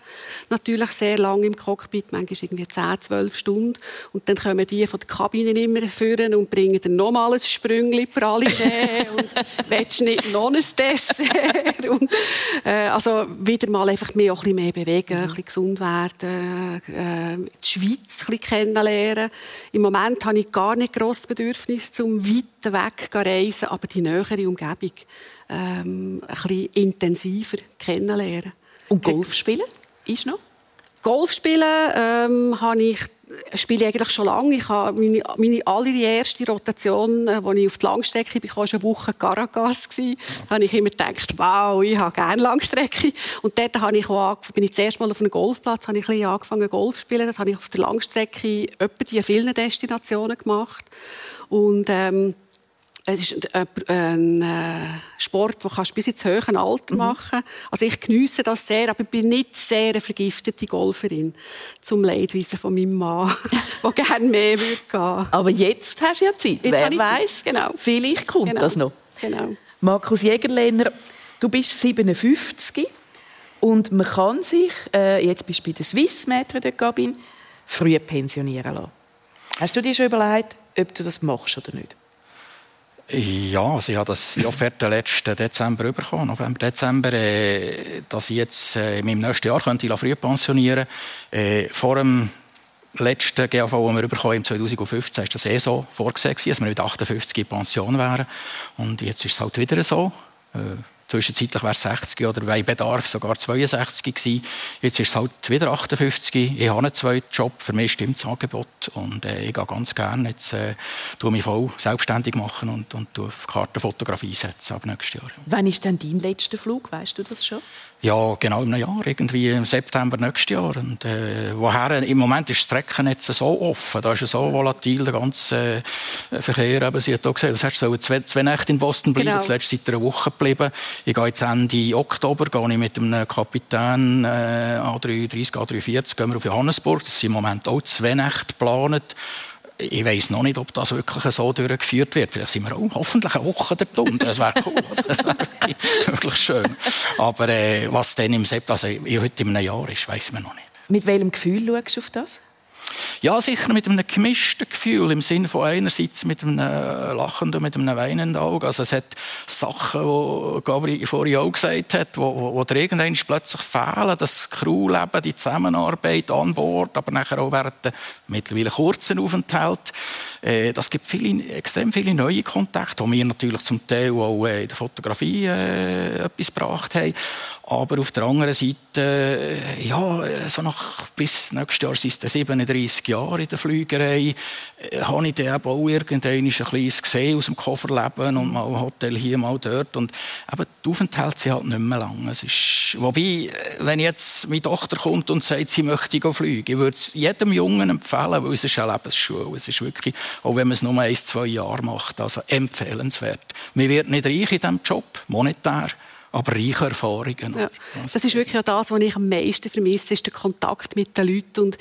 natürlich sehr lange im Cockpit, manchmal irgendwie 10, 12 Stunden und dann kommen die von der Kabine immer führen und bringen dann nochmal ein Sprüngli Praline <laughs> und willst nicht noch ein Dessert <laughs> und, äh, also wieder mal einfach mehr, auch ein bisschen mehr bewegen, ein bisschen gesund werden, äh, die Schweiz ein bisschen kennenlernen. Im Moment habe ich gar nicht grosses Bedürfnis Bedürfnis zum weiter weg reisen, aber die nähere Umgebung ähm, ein bisschen intensiver kennenlernen. Und Golf spielen ist noch? Golf spielen ähm, habe ich spiele ich eigentlich schon lange. Ich habe meine, meine allererste Rotation, als äh, ich auf die Langstrecke bin, war eine Woche Caracas. Da habe ich immer gedacht, wow, ich habe gerne Langstrecke. Und dort habe ich auch, bin ich zuerst mal auf einem Golfplatz, habe ich ein angefangen Golf zu spielen. Das habe ich auf der Langstrecke etwa die vielen Destinationen gemacht. Und ähm, es ist ein, ein äh, Sport, den du bis ins höhere Alter mhm. machen Also ich genieße das sehr, aber ich bin nicht sehr eine vergiftete Golferin. Zum Leidweisen von meinem Mann, <laughs> der gerne mehr würde gehen. Aber jetzt hast du ja Zeit. Jetzt Wer weiß, genau. vielleicht kommt genau. das noch. Genau. Markus Jägerlehner, du bist 57 und man kann sich, äh, jetzt bist du bei der Swiss Maître de Cabine, früh pensionieren lassen. Hast du dir schon überlegt, ob du das machst oder nicht? Ja, also ich habe das die Offerte letzten Dezember bekommen, November, Dezember, äh, dass ich jetzt äh, meinem nächsten Jahr könnte ich früh pensionieren äh, Vor dem letzten GAV, den wir bekommen im 2015, war das eh so vorgesehen, dass wir mit 58 in Pension wären. Und jetzt ist es halt wieder so. Äh, Zwischenzeitlich wäre es 60 oder bei Bedarf sogar 62 gewesen. Jetzt ist es halt wieder 58. Ich habe einen zweiten Job. Für mich stimmt das Angebot. Und äh, ich gehe ganz gerne jetzt äh, mich voll selbstständig machen und, und auf Kartenfotografie setzen ab nächstes Jahr. Wann ist denn dein letzter Flug? Weißt du das schon? Ja, genau in einem Jahr, irgendwie im September nächstes Jahr. Und, äh, woher, Im Moment ist das Streckennetz so offen, da ist es so volatil, der ganze äh, Verkehr. Eben, sie hat auch gesagt, du sollst zwei, zwei Nächte in Boston bleiben, genau. zuletzt seit einer Woche geblieben. Ich gehe jetzt Ende Oktober gehe ich mit einem Kapitän äh, A330, A340 gehen wir auf Johannesburg. Das sind im Moment auch zwei Nächte geplant ich weiß noch nicht, ob das wirklich so durchgeführt wird. Vielleicht sind wir auch hoffentlich eine Woche dort unten. Das wäre cool. Das wäre wirklich schön. Aber äh, was dann im September, also heute in einem Jahr ist, weiß man noch nicht. Mit welchem Gefühl schaust du auf das? Ja, sicher mit einem gemischten Gefühl, im Sinne von einerseits mit einem lachenden und mit einem weinenden Auge. Also es hat Sachen, die Gabriel vorhin auch gesagt hat, wo, wo, dir irgendwann plötzlich fehlen. Das Crewleben, die Zusammenarbeit an Bord, aber nachher auch während der mittlerweile kurzen Aufenthalt. Äh, das gibt viele, extrem viele neue Kontakte, die wir natürlich zum Teil auch äh, in der Fotografie äh, etwas gebracht haben. Aber auf der anderen Seite, äh, ja, so nach, bis nächstes Jahr sind es 37 Jahre in der Flügerei, äh, habe ich dann auch irgendwann ein kleines gesehen aus dem Kofferleben und mal ein Hotel hier, mal dort. Und eben, die Aufenthalte sind halt nicht mehr lang. Es ist, wobei, äh, wenn jetzt meine Tochter kommt und sagt, sie möchte fliegen, ich würde es jedem Jungen empfehlen, weil es ist eine Lebensschule. Es ist wirklich, auch wenn man es nur ein, zwei Jahre macht, also empfehlenswert. Man wird nicht reich in diesem Job, monetär aber reiche Erfahrungen. Ja. Das ist wirklich auch das, was ich am meisten vermisse, ist der Kontakt mit den Leuten. Und,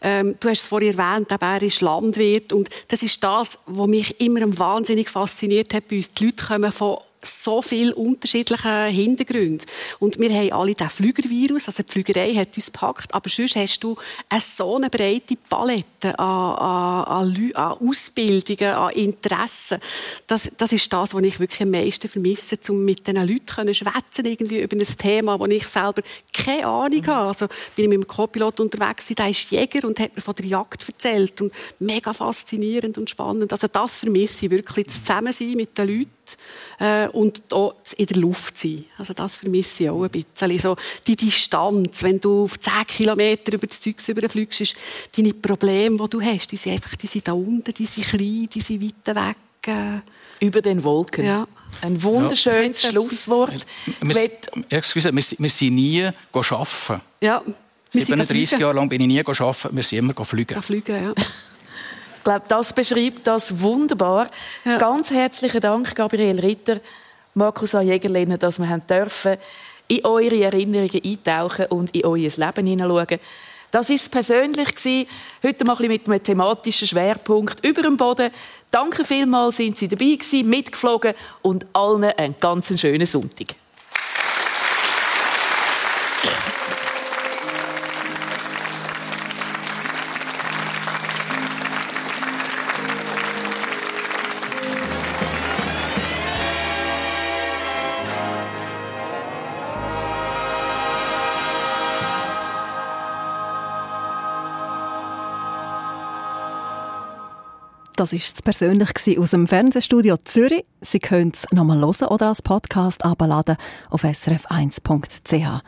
ähm, du hast es vorhin erwähnt, er ist Landwirt und das ist das, was mich immer wahnsinnig fasziniert hat bei uns. Die Leute kommen von so viele unterschiedliche Hintergründe. Und wir haben alle den Flügervirus, also die Flügerei hat uns gepackt, aber sonst hast du eine so eine breite Palette an, an, an, Ausbildungen, an Interessen. Das, das ist das, was ich wirklich am meisten vermisse, um mit diesen Leuten zu schwätzen irgendwie über ein Thema, wo ich selber keine Ahnung habe. Also bin ich mit einem Co-Pilot unterwegs, der ist Jäger und hat mir von der Jagd erzählt und mega faszinierend und spannend. Also das vermisse ich wirklich, das Zusammensein mit den Leuten äh, und auch in der Luft sein. Also das vermisse ich auch ein bisschen. So die Distanz, wenn du auf 10 Kilometer über das Zeug überfliegst, ist deine Probleme, die du hast, die sind einfach die sind da unten, die sind klein, die sind weit weg. Äh. Über den Wolken. Ja. Ein wunderschönes ja. Schlusswort. Wir, excuse, wir, wir sind nie arbeiten. Ja. 37 Jahre lang bin ich nie arbeiten, wir sind immer fliegen. fliegen ja. <laughs> Ich glaube, das beschreibt das wunderbar. Ja. Ganz herzlichen Dank, Gabriel Ritter, Markus A. Jägerlehner, dass wir haben dürfen in eure Erinnerungen eintauchen und in euer Leben hineinschauen. Das war es persönlich. Heute mal ein mit einem thematischen Schwerpunkt über dem Boden. Danke vielmals, sind Sie dabei gewesen, mitgeflogen und allen einen ganz schönen Sonntag. Das war es persönlich aus dem Fernsehstudio Zürich. Sie können es nochmal hören oder als Podcast abladen auf srf1.ch.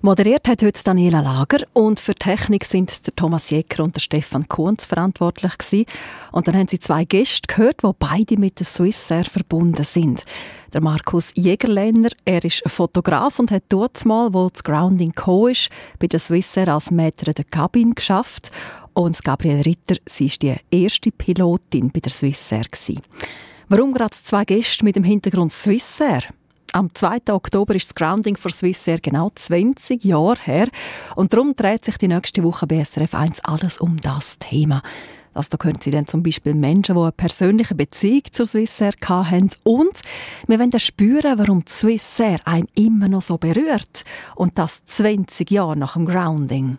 Moderiert hat heute Daniela Lager und für Technik sind der Thomas Jäcker und der Stefan Kunz verantwortlich gewesen. Und dann haben sie zwei Gäste gehört, die beide mit der Swissair verbunden sind. Der Markus Jägerlehner, er ist Fotograf und hat dort mal, wo das Grounding Co. ist, bei der Swissair als Maitre der Cabine geschafft. Und Gabriele Ritter, sie ist die erste Pilotin bei der Swissair. Warum gerade zwei Gäste mit dem Hintergrund Swissair? Am 2. Oktober ist das Grounding für Swissair genau 20 Jahre her. Und darum dreht sich die nächste Woche bei SRF 1 alles um das Thema. Also da können Sie dann zum Beispiel Menschen, die eine persönliche Beziehung zur Swissair hatten. Und wir wollen spüren, warum die Swissair einem immer noch so berührt. Und das 20 Jahre nach dem Grounding.